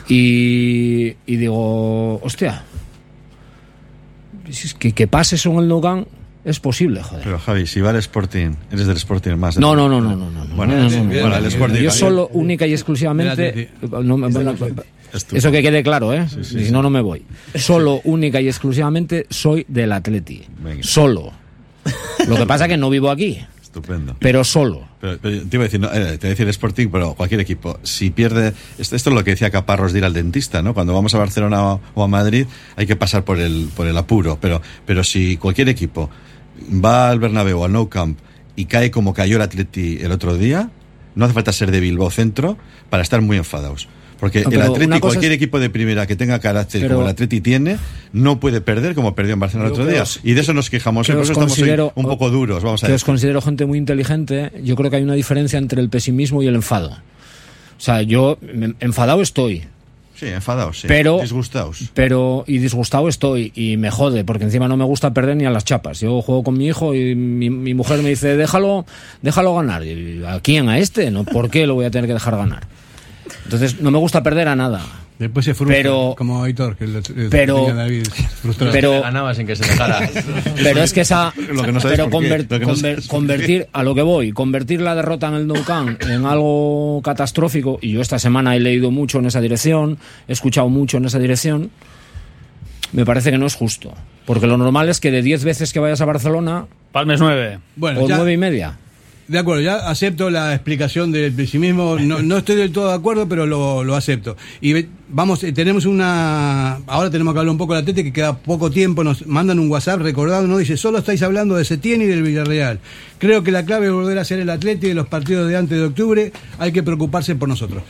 y, y digo, hostia, que, que pase eso en el Camp es posible, joder. Pero Javi, si va al Sporting, eres del Sporting más. No, no, no, no, no, no. Bueno, no, no, sí, no, bueno, no, el. Sporting. Yo solo, única y exclusivamente. me- bueno, eso que quede claro, ¿eh? sí, si no, no me voy. Solo, única y exclusivamente soy del Atleti. Solo. Lo que pasa es que no vivo aquí, Estupendo. pero solo. Pero, pero te iba a decir, no, eh, te iba a decir Sporting, pero cualquier equipo, si pierde, esto, esto es lo que decía Caparros de ir al dentista, ¿no? Cuando vamos a Barcelona o, o a Madrid hay que pasar por el, por el apuro, pero, pero si cualquier equipo va al Bernabéu, al Nou Camp y cae como cayó el Atleti el otro día, no hace falta ser de Bilbao Centro para estar muy enfadados. Porque No, el Atleti, cualquier es- equipo de primera que tenga carácter Pero- como el Atleti tiene, no puede perder como perdió en Barcelona el otro día. os- y de eso nos quejamos, que hoy, por eso estamos hoy un poco duros, vamos a que os considero gente muy inteligente, yo creo que hay una diferencia entre el pesimismo y el enfado. O sea, yo enfadado estoy, Sí, enfadados, sí. Pero- disgustados. pero y disgustado estoy y me jode porque encima no me gusta perder ni a las chapas. Yo juego con mi hijo y mi, mi mujer me dice déjalo, déjalo ganar. Y, ¿A quién? A este, no. ¿Por qué lo voy a tener que dejar ganar? Entonces no me gusta perder a nada. Después se frustra, Pero- como Aitor, que lo, lo pero- David frustrado. pero- ganaba sin que se dejara. Pero es que esa. Lo que no sabes pero por qué, conver- lo que no conver- sabes por convertir, a lo que voy, convertir la derrota en el Nou Camp en algo catastrófico, y yo esta semana he leído mucho en esa dirección, he escuchado mucho en esa dirección, me parece que no es justo. Porque lo normal es que de 10 veces que vayas a Barcelona, Palmes 9. Bueno, o ya- 9 y media. De acuerdo, ya acepto la explicación del pesimismo. No, no estoy del todo de acuerdo, pero lo, lo acepto. Y vamos, eh, tenemos una. Ahora tenemos que hablar un poco de la que queda poco tiempo. Nos mandan un WhatsApp recordado, ¿no? Dice: Solo estáis hablando de Setién y del Villarreal. Creo que la clave es volver a ser el Atleti de los partidos de antes de octubre. Hay que preocuparse por nosotros.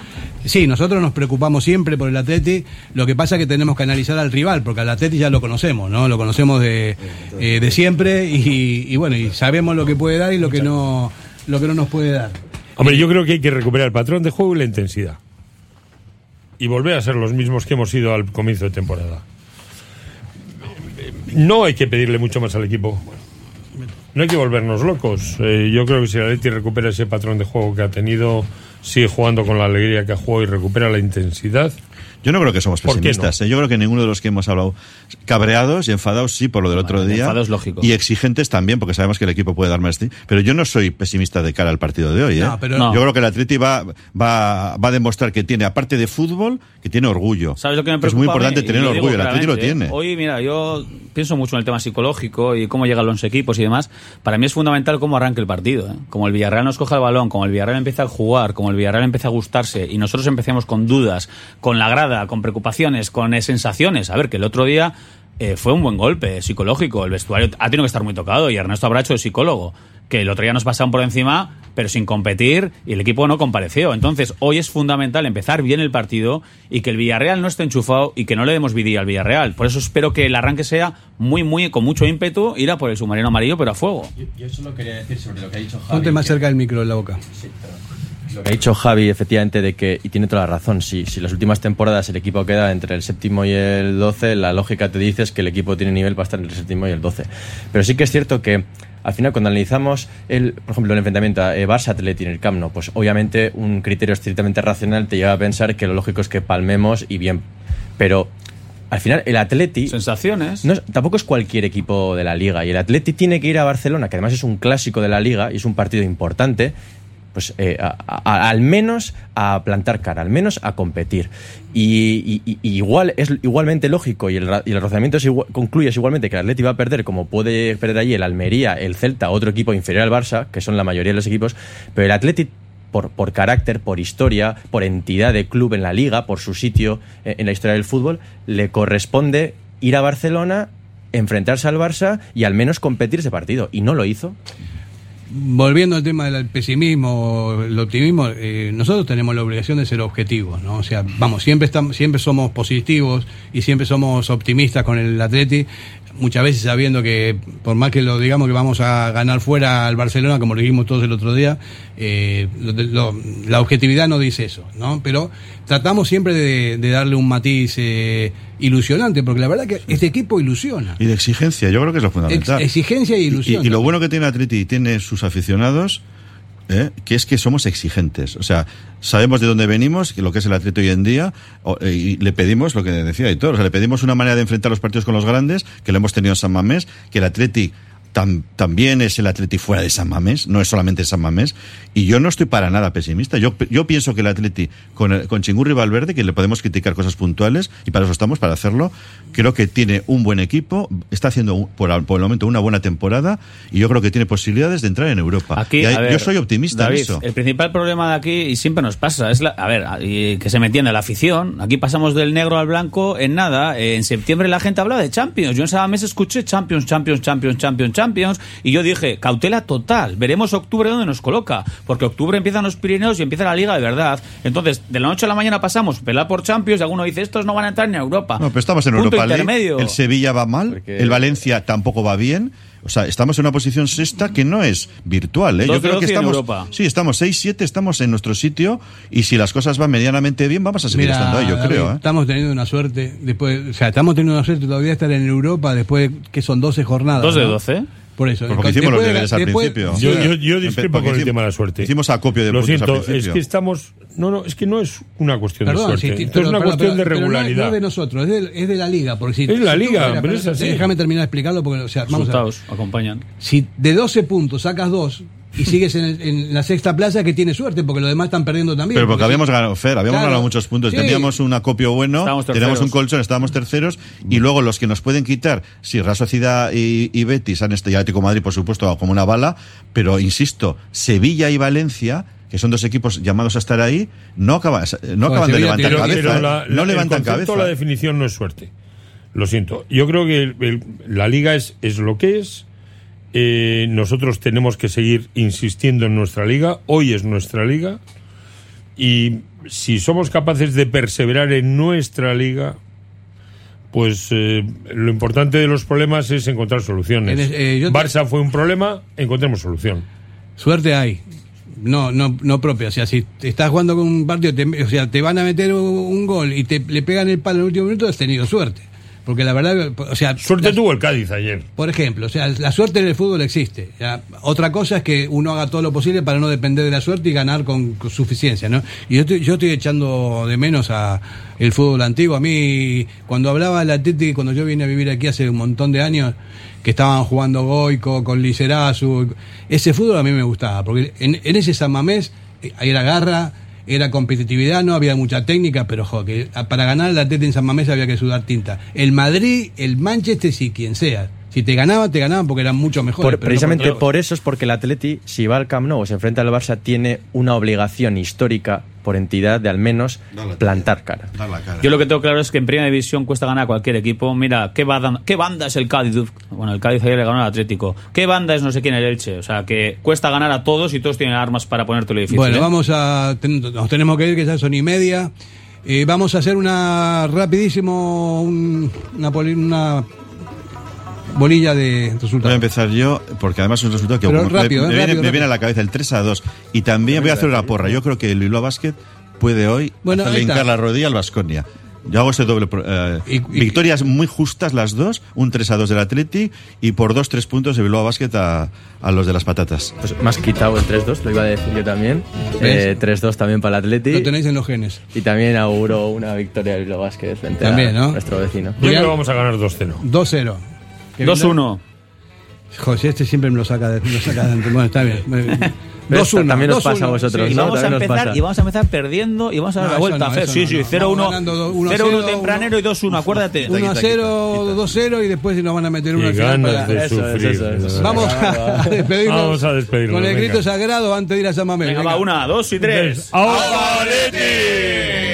Sí, nosotros nos preocupamos siempre por el Atleti. Lo que pasa es que tenemos que analizar al rival, porque al Atleti ya lo conocemos, ¿no? Lo conocemos de, eh, de siempre y, y bueno, y sabemos lo que puede dar y lo que no, lo que no nos puede dar. Hombre, yo creo que hay que recuperar el patrón de juego y la intensidad. Y volver a ser los mismos que hemos sido al comienzo de temporada. No hay que pedirle mucho más al equipo. No hay que volvernos locos. Eh, yo creo que si el Atleti recupera ese patrón de juego que ha tenido, sigue jugando con la alegría que ha jugado y recupera la intensidad. Yo no creo que somos ¿Por qué pesimistas. ¿eh? Yo creo que ninguno de los que hemos hablado, cabreados y enfadados, sí, por lo del otro día. enfado es lógico. Y exigentes también, porque sabemos que el equipo puede dar más. Pero yo no soy pesimista de cara al partido de hoy. ¿eh? No, pero- No. Yo creo que el Atleti va, va, va a demostrar que tiene, aparte de fútbol, que tiene orgullo. ¿Sabes lo que me es preocupa? muy a mí? importante tener orgullo. El Atleti lo claramente, tiene. ¿eh? Hoy, mira, yo pienso mucho en el tema psicológico y cómo llegan los equipos y demás. Para mí es fundamental cómo arranque el partido. ¿eh? Como el Villarreal nos coja el balón, como el Villarreal empieza a jugar, como el Villarreal empieza a gustarse y nosotros empecemos con dudas, con la grada, con preocupaciones, con eh, sensaciones. A ver, que el otro día eh, fue un buen golpe psicológico. El vestuario ha tenido que estar muy tocado y Ernesto Abracho es psicólogo. Que el otro día nos pasaron por encima pero sin competir y el equipo no compareció. Entonces, hoy es fundamental empezar bien el partido y que el Villarreal no esté enchufado y que no le demos vidilla al Villarreal. Por eso espero que el arranque sea muy, muy, con mucho ímpetu, ir a por el submarino amarillo, pero a fuego. Yo, yo solo quería decir sobre lo que ha dicho Javi. Ponte más que- cerca del micro en la boca. Lo que ha dicho Javi, efectivamente, de que, y tiene toda la razón, si, si las últimas temporadas el equipo queda entre el séptimo y el 12, la lógica te dice es que el equipo tiene nivel para estar entre el séptimo y el 12. Pero sí que es cierto que al final cuando analizamos, el, por ejemplo, el enfrentamiento eh, Barça-Atleti en el Camp Nou, pues obviamente un criterio estrictamente racional te lleva a pensar que lo lógico es que palmemos y bien. Pero al final el Atleti... Sensaciones. No, es- tampoco es cualquier equipo de la liga y el Atleti tiene que ir a Barcelona, que además es un clásico de la liga y es un partido importante, pues eh, al menos a plantar cara, al menos a competir. Y, y- y igual es igualmente lógico y el, y el es igua- concluye es igualmente que el Atleti va a perder como puede perder allí el Almería, el Celta, otro equipo inferior al Barça, que son la mayoría de los equipos, pero el Atleti por, por carácter, por historia, por entidad de club en la liga, por su sitio en la historia del fútbol, le corresponde ir a Barcelona, enfrentarse al Barça y al menos competir ese partido. Y no lo hizo. Volviendo al tema del pesimismo, el optimismo, eh, nosotros tenemos la obligación de ser objetivos, ¿no? O sea, vamos, siempre estamos, siempre somos positivos y siempre somos optimistas con el Atleti, muchas veces sabiendo que por más que lo digamos que vamos a ganar fuera al Barcelona, como lo dijimos todos el otro día, eh, lo- lo- la objetividad no dice eso, ¿no? Pero tratamos siempre de, de darle un matiz eh, ilusionante, porque la verdad que este equipo ilusiona. Y de exigencia, yo creo que es lo fundamental. Ex- exigencia e ilusión. Y, y lo bueno que tiene Atleti y tiene sus aficionados, ¿eh? que es que somos exigentes. O sea, sabemos de dónde venimos, lo que es el Atleti hoy en día, eh, y le pedimos lo que decía Hitor, o sea, le pedimos una manera de enfrentar los partidos con los grandes, que lo hemos tenido en San Mamés, que el Atleti tam- también es el Atleti fuera de San Mamés, no es solamente San Mamés, y yo no estoy para nada pesimista. Yo, yo pienso que el Atleti, con, el- con Chingurri Valverde, que le podemos criticar cosas puntuales, y para eso estamos, para hacerlo, creo que tiene un buen equipo, está haciendo por, por el momento una buena temporada, y yo creo que tiene posibilidades de entrar en Europa. Aquí, hay- ver, yo soy optimista David, en eso. El principal problema de aquí, y siempre nos pasa, es la, a ver, y que se me entienda, la afición. Aquí pasamos del negro al blanco en nada. En septiembre la gente hablaba de Champions. Yo en cada mes escuché Champions, Champions, Champions, Champions, Champions. Y yo dije, cautela total. Veremos octubre dónde nos coloca. Porque octubre empiezan los Pirineos y empieza la liga de verdad. Entonces, de la noche a la mañana pasamos pelar por Champions y alguno dice, estos no van a entrar ni a Europa. No, pero estamos en Punto Europa League. El Sevilla va mal, el Valencia tampoco va bien. O sea, estamos en una posición sexta que no es virtual. ¿eh? Yo 12, creo que 12 en estamos. Europa. Sí, estamos 6-7, estamos en nuestro sitio. Y si las cosas van medianamente bien, vamos a seguir Mira, estando ahí, yo David, creo. ¿eh? Estamos teniendo una suerte, después, o sea, estamos teniendo una suerte todavía de estar en Europa después que son 12 jornadas. ¿Dos de ¿no? 12? Por eso. Porque hicimos los de- deberes al después- principio. Yo, yo, yo discrepo con el hicimos- tema de la suerte. hicimos acopio de Lo puntos al siento, es principio. que estamos. No, no, es que no es una cuestión Perdón, de suerte. Esto pero- es una pero- cuestión de pero no es- regularidad. No es de nosotros, es de, es de la liga. Porque si, Es la si liga, espera, pero es así. Déjame terminar de explicarlo porque, o sea, vamos a ver. Resultados acompañan. Si de 12 puntos sacas 2 y sigues en, el- en la sexta plaza, que tiene suerte porque los demás están perdiendo también. Pero porque habíamos ganado, Fer, habíamos Claro. ganado muchos puntos. Sí. Teníamos un acopio bueno, teníamos un colchón, estábamos terceros. Y luego los que nos pueden quitar, sí, Real Sociedad y, y Betis han estado, y Atlético Madrid, por supuesto, como una bala. Pero insisto, Sevilla y Valencia, que son dos equipos llamados a estar ahí, no, acaban no acaban de levantar Pero, cabeza. pero ¿eh? la- no la- levantan el concepto, cabeza. la definición no es suerte. Lo siento. Yo creo que el- el- la liga es, es lo que es. Eh, nosotros tenemos que seguir insistiendo en nuestra liga. Hoy es nuestra liga. Y si somos capaces de perseverar en nuestra liga, pues eh, lo importante de los problemas es encontrar soluciones. En eh, te- Barça fue un problema, encontremos solución. Suerte hay. No, no, no propia. O sea, si estás jugando con un partido, te, o sea, te van a meter un, un gol y te le pegan el palo en el último minuto, has tenido suerte. Porque la verdad, o sea, Suerte la- tuvo el Cádiz ayer. por ejemplo, o sea, la suerte en el fútbol existe. Ya, Otra cosa es que uno haga todo lo posible para no depender de la suerte y ganar con, con suficiencia, ¿no? Y yo estoy, yo estoy echando de menos a el fútbol antiguo. A mí, cuando hablaba del Atleti, cuando yo vine a vivir aquí hace un montón de años, que estaban jugando Goico con Lizerazu, ese fútbol a mí me gustaba, porque en, en ese San Mamés eh, era garra, era competitividad, no había mucha técnica, pero jo, para ganar el Atleti en San Mamés había que sudar tinta. El Madrid, el Manchester, sí, quien sea. Si te ganaban, te ganaban porque eran mucho mejores. Por- pero no precisamente por eso es porque el Atleti, si va al Camp Nou o se enfrenta al Barça, tiene una obligación histórica por entidad de al menos plantar cara. Yo lo que tengo claro es que en primera división cuesta ganar a cualquier equipo. Mira, ¿qué, banda- qué banda es el Cádiz? Bueno, el Cádiz ayer le ganó al Atlético. ¿Qué banda es no sé quién el Elche? O sea, que cuesta ganar a todos y todos tienen armas para ponértelo difícil. Bueno, ¿eh? vamos a. ten- nos tenemos que ir, que ya son y media. Eh, vamos a hacer una rapidísimo. un- una, una bolilla de Voy a resultados. empezar yo, porque además es un resultado que Pero me- rápido, me, eh, viene, rápido, me viene a rápido. la cabeza el 3 a 2. Y también voy a hacer una porra. Yo creo que el Bilbao Basket puede hoy Bueno, hacerle hincar la rodilla al Vasconia. Yo hago ese doble. pro- eh, victorias muy justas las dos, un 3 a 2 del Atleti y por 2-3 puntos el Bilbao Basket a, a los de las patatas. Pues me has quitado el 3-2, lo iba a decir yo también. Eh, 3-2 también para el Atleti. Lo tenéis en los genes. Y también auguro una victoria del Bilbao Basket frente También, a ¿no? nuestro vecino. Yo creo que vamos a ganar 2-0. 2-0. Que 2-1. José, este siempre me lo saca de. Lo saca de bueno, está bien. Pero 2-1. también nos 2-1, pasa a vosotros, Y ¿no? vamos, a empezar, pasa. y vamos a empezar perdiendo y vamos a dar No, la vuelta. no, sí, no, sí, no. 0-1 Vamos ganando do- 1 a 0-1 0, tempranero y 2-1, acuérdate. 1 a 0, 2-0 y después nos van a meter uno Qué al final ganas de sufrir. Vamos a despedirnos. Vamos a despedirnos, Con el venga. grito sagrado antes de ir a San Mamés. Venga, va, una, dos y tres. ¡Ahora, Atleti!